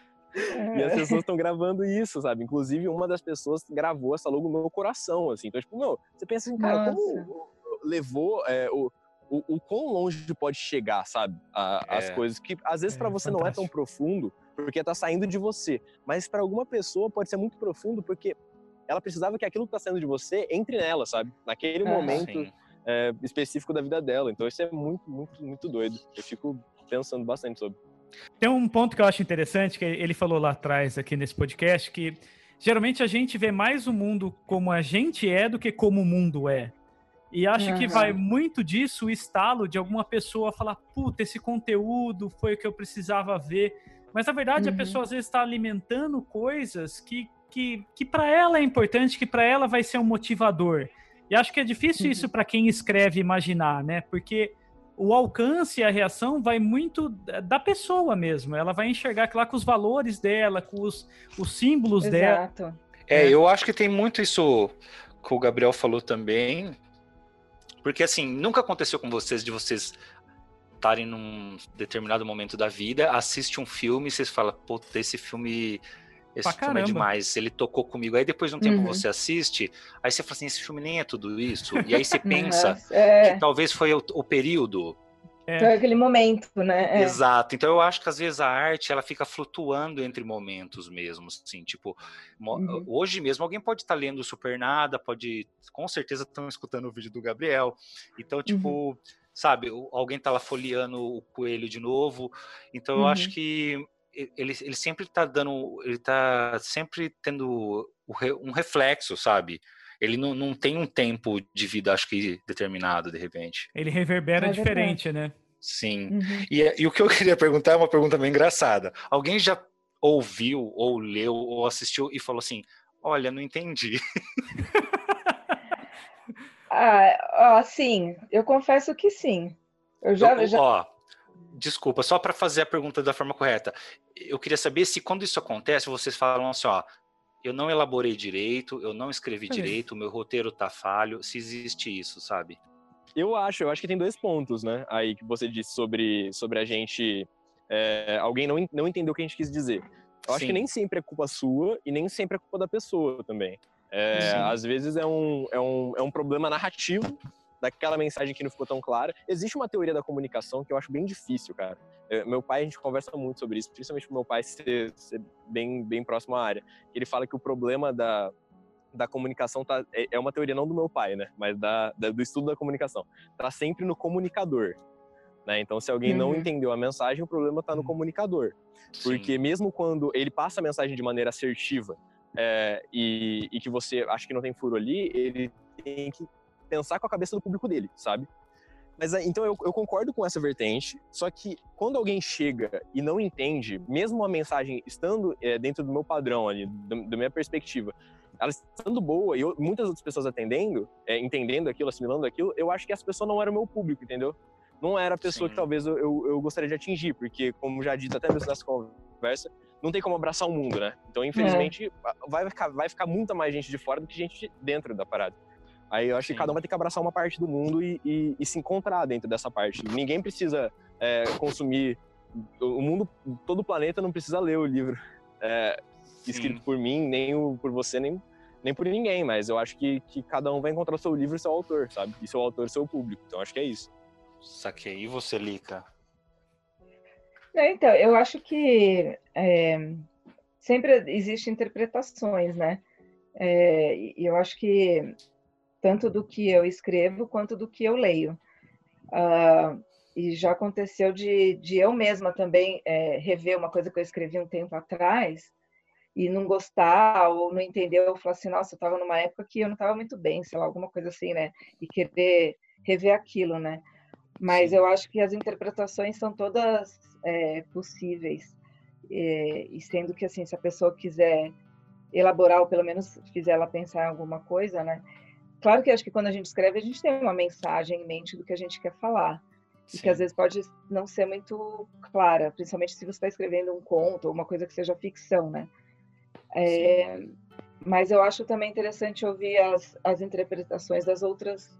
E as pessoas estão gravando isso, sabe? Inclusive, uma das pessoas gravou essa logo no meu coração, assim. Então, tipo, meu, você pensa assim, cara, Nossa. como levou é, o o, o quão longe pode chegar, sabe? A, é. As coisas que às vezes é, para você fantástico. não é tão profundo, porque tá saindo de você, mas para alguma pessoa pode ser muito profundo porque ela precisava que aquilo que tá saindo de você entre nela, sabe? Naquele é, momento é, específico da vida dela. Então isso é muito, muito, muito doido. Eu fico pensando bastante sobre. Tem um ponto que eu acho interessante que ele falou lá atrás aqui nesse podcast que geralmente a gente vê mais o mundo como a gente é do que como o mundo é. E acho uhum. que vai muito disso o estalo de alguma pessoa falar, puta, esse conteúdo foi o que eu precisava ver. Mas na verdade uhum. a pessoa às vezes está alimentando coisas que, que, que para ela é importante, que para ela vai ser um motivador. E acho que é difícil uhum. isso para quem escreve imaginar, né? Porque o alcance e a reação vai muito da pessoa mesmo. Ela vai enxergar lá com os valores dela, com os, os símbolos Exato. dela. É, eu acho que tem muito isso que o Gabriel falou também, porque assim, nunca aconteceu com vocês de vocês estarem num determinado momento da vida, assiste um filme e vocês falam, pô, esse filme esse Pra filme é caramba. demais, ele tocou comigo. Aí depois de um tempo Uhum. você assiste, aí você fala assim, esse filme nem é tudo isso. E aí você pensa é, que talvez foi o, o período. É. foi aquele momento, né? É. Exato. Então eu acho que às vezes a arte ela fica flutuando entre momentos mesmo, assim, tipo, Uhum. hoje mesmo alguém pode estar lendo Super Nada, pode, com certeza estão escutando o vídeo do Gabriel. Então, tipo, sabe, o- alguém tá lá folheando o coelho de novo. Então eu acho Uhum. que e- ele, ele sempre tá dando, ele tá sempre tendo um reflexo, sabe? Ele não, não tem um tempo de vida, acho que determinado, de repente. Ele reverbera É diferente, né? Sim. Uhum. E, e o que eu queria perguntar é uma pergunta bem engraçada. Alguém já ouviu, ou leu, ou assistiu e falou assim: Olha, não entendi. Ah, ó, sim, eu confesso que sim. Eu já, Eu- já Ó, desculpa, só para fazer a pergunta da forma correta. Eu queria saber se quando isso acontece, vocês falam assim: Ó, eu não elaborei direito, eu não escrevi aí. direito, o meu roteiro tá falho, se existe isso, sabe? Eu acho, eu acho que tem dois pontos, né? Aí que você disse sobre, sobre a gente. é, alguém não, não entendeu o que a gente quis dizer. Eu acho Sim. que nem sempre é culpa sua e nem sempre é culpa da pessoa também. É, às vezes é um, é, um, é um problema narrativo daquela mensagem que não ficou tão clara. Existe uma teoria da comunicação que eu acho bem difícil, cara. É, meu pai, a gente conversa muito sobre isso, principalmente com meu pai ser, ser bem, bem próximo à área. Ele fala que o problema da, da comunicação tá, é, é uma teoria não do meu pai, né? Mas da, da- do estudo da comunicação. Tá sempre no comunicador. Né? Então, se alguém não Uhum. entendeu a mensagem, o problema tá no comunicador. Porque mesmo quando ele passa a mensagem de maneira assertiva é, e, e que você acha que não tem furo ali, ele tem que pensar com a cabeça do público dele, sabe? Mas aí, então eu, eu concordo com essa vertente, só que quando alguém chega e não entende, mesmo a mensagem estando é, dentro do meu padrão ali, do- da minha perspectiva, ela estando boa e eu- muitas outras pessoas atendendo, é, entendendo aquilo, assimilando aquilo, eu acho que essa pessoa não era o meu público, entendeu? Não era a pessoa Sim. que talvez eu, eu, eu gostaria de atingir, porque, como já dito até mesmo nessa conversa, não tem como abraçar o mundo, né? Então, infelizmente, vai, ficar, vai ficar muita mais gente de fora do que gente dentro da parada. Aí eu acho Sim. que cada um vai ter que abraçar uma parte do mundo e, e- e se encontrar dentro dessa parte. Ninguém precisa é, consumir. O mundo, todo o planeta não precisa ler o livro é, escrito por mim, nem o, por você, nem, nem por ninguém. Mas eu acho que, que cada um vai encontrar o seu livro e seu autor, sabe? E seu autor e seu público. Então acho que é isso. Saquei. E você, Lica? É, Então, eu acho que é, sempre existem interpretações, né? É, e eu acho que tanto do que eu escrevo quanto do que eu leio. Ah, e já aconteceu de, de eu mesma também é, rever uma coisa que eu escrevi um tempo atrás e não gostar ou não entender, ou falar assim, nossa, eu estava numa época que eu não estava muito bem, sei lá, alguma coisa assim, né? E querer rever aquilo, né? Mas eu acho que as interpretações são todas é, possíveis. É, e sendo que, assim, se a pessoa quiser elaborar, ou pelo menos fizer ela pensar em alguma coisa, né? Claro que acho que quando a gente escreve, a gente tem uma mensagem em mente do que a gente quer falar. E que às vezes pode não ser muito clara, principalmente se você está escrevendo um conto ou uma coisa que seja ficção, né? É, mas eu acho também interessante ouvir as, as interpretações das outras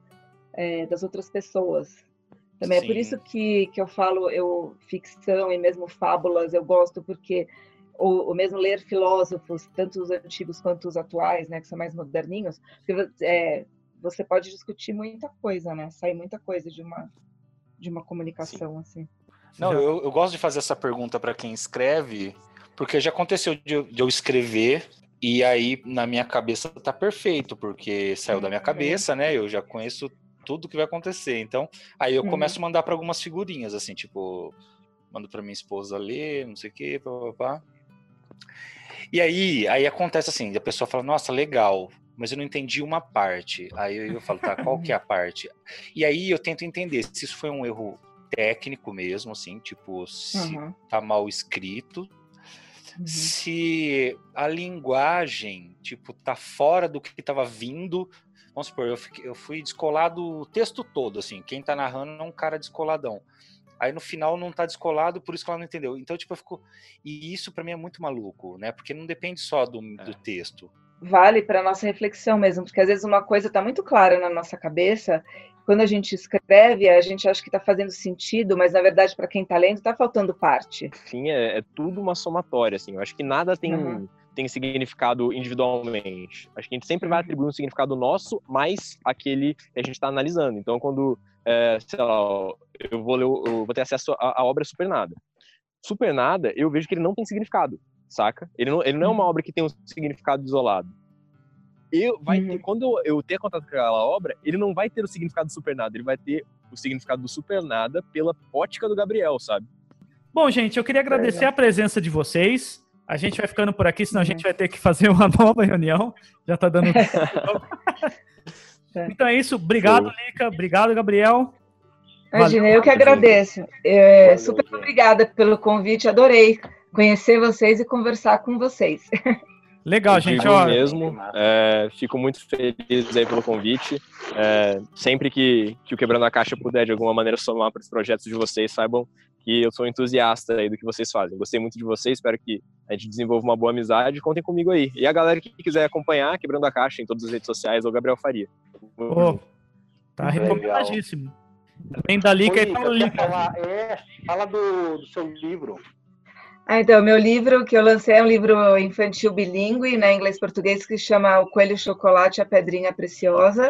é, das outras pessoas. Também é por Sim. isso que, que eu falo eu ficção e mesmo fábulas eu gosto porque ou, ou mesmo ler filósofos tanto os antigos quanto os atuais, né, que são mais moderninhos, porque é, você pode discutir muita coisa, né? Sai muita coisa de uma de uma comunicação assim. Não, eu, eu gosto de fazer essa pergunta para quem escreve, porque já aconteceu de, eu- de eu escrever e aí na minha cabeça tá perfeito, porque saiu da minha Uhum. cabeça, né? Eu já conheço tudo que vai acontecer. Então, aí eu Uhum. começo a mandar para algumas figurinhas, assim, tipo, mando para minha esposa ler, não sei o quê, papapá. E aí, aí acontece assim, a pessoa fala, nossa, legal, mas eu não entendi uma parte. Aí eu falo, tá, qual que é a parte? E aí eu tento entender se isso foi um erro técnico mesmo, assim, tipo, se Uhum, tá mal escrito, uhum. se a linguagem, tipo, tá fora do que estava vindo. Vamos supor, eu, fiquei- eu fui descolado o texto todo, assim, quem tá narrando é um cara descoladão. Aí no final não tá descolado, por isso que ela não entendeu. Então, tipo, eu fico. E isso pra mim é muito maluco, né? Porque não depende só do, do É. texto. Vale para nossa reflexão mesmo, porque às vezes uma coisa está muito clara na nossa cabeça quando a gente escreve, a gente acha que está fazendo sentido, mas na verdade, para quem está lendo, está faltando parte. Enfim, é, é, tudo uma somatória, assim. Eu acho que nada tem, uhum. tem significado individualmente. Acho que a gente sempre vai uhum. atribuir um significado nosso, mais aquele que a gente está analisando. Então, quando, é, sei lá, eu vou, ler, eu vou ter acesso à, à obra Supernada. Supernada, eu vejo que ele não tem significado, saca? Ele não, ele não é uma uhum. obra que tem um significado isolado eu vai uhum. ter, quando eu ter contato com aquela obra, ele não vai ter o significado do supernada, ele vai ter o significado do supernada pela ótica do Gabriel, sabe? Bom, gente, eu queria agradecer é. a presença de vocês. A gente vai ficando por aqui, senão a gente uhum. vai ter que fazer uma nova reunião. Já tá dando. então é isso. Obrigado, Lica. Obrigado, Gabriel. Imagina, eu que agradeço. É, super obrigada pelo convite, adorei conhecer vocês e conversar com vocês. Legal, gente. Ó, mesmo. É, fico muito feliz aí pelo convite. É, sempre que, que o Quebrando a Caixa puder de alguma maneira somar para os projetos de vocês, saibam que eu sou entusiasta aí do que vocês fazem. Gostei muito de vocês, espero que a gente desenvolva uma boa amizade. Contem comigo aí. E a galera que quiser acompanhar Quebrando a Caixa em todas as redes sociais, é o Gabriel Faria. Oh, tá recomendadíssimo. Também da Lica e fala Lica. é, fala do, do seu livro. Ah, então, meu livro que eu lancei é um livro infantil bilíngue, né, inglês-português, que chama O Coelho Chocolate e a Pedrinha Preciosa,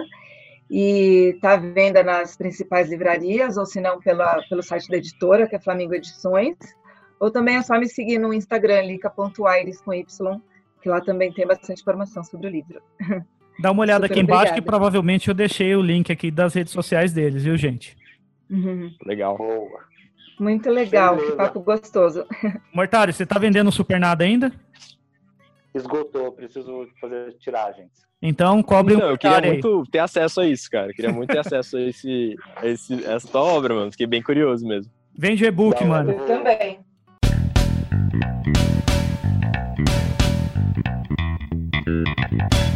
e está à venda nas principais livrarias, ou se não, pela, pelo site da editora, que é Flamingo Edições, ou também é só me seguir no Instagram, lica.aires com Y, que lá também tem bastante informação sobre o livro. Dá uma olhada Super aqui embaixo, obrigada. que provavelmente eu deixei o link aqui das redes sociais deles, viu, gente? Uhum. Legal. Boa. Muito legal, que papo gostoso. Mortário, você está vendendo supernada ainda? Esgotou, preciso fazer tiragens. Então, cobre Não, um Eu queria muito ter acesso a isso, cara. Eu queria muito ter acesso a, esse, a esse, essa tua obra, mano. Fiquei bem curioso mesmo. Vende o e-book, mano. Eu também. Thank you.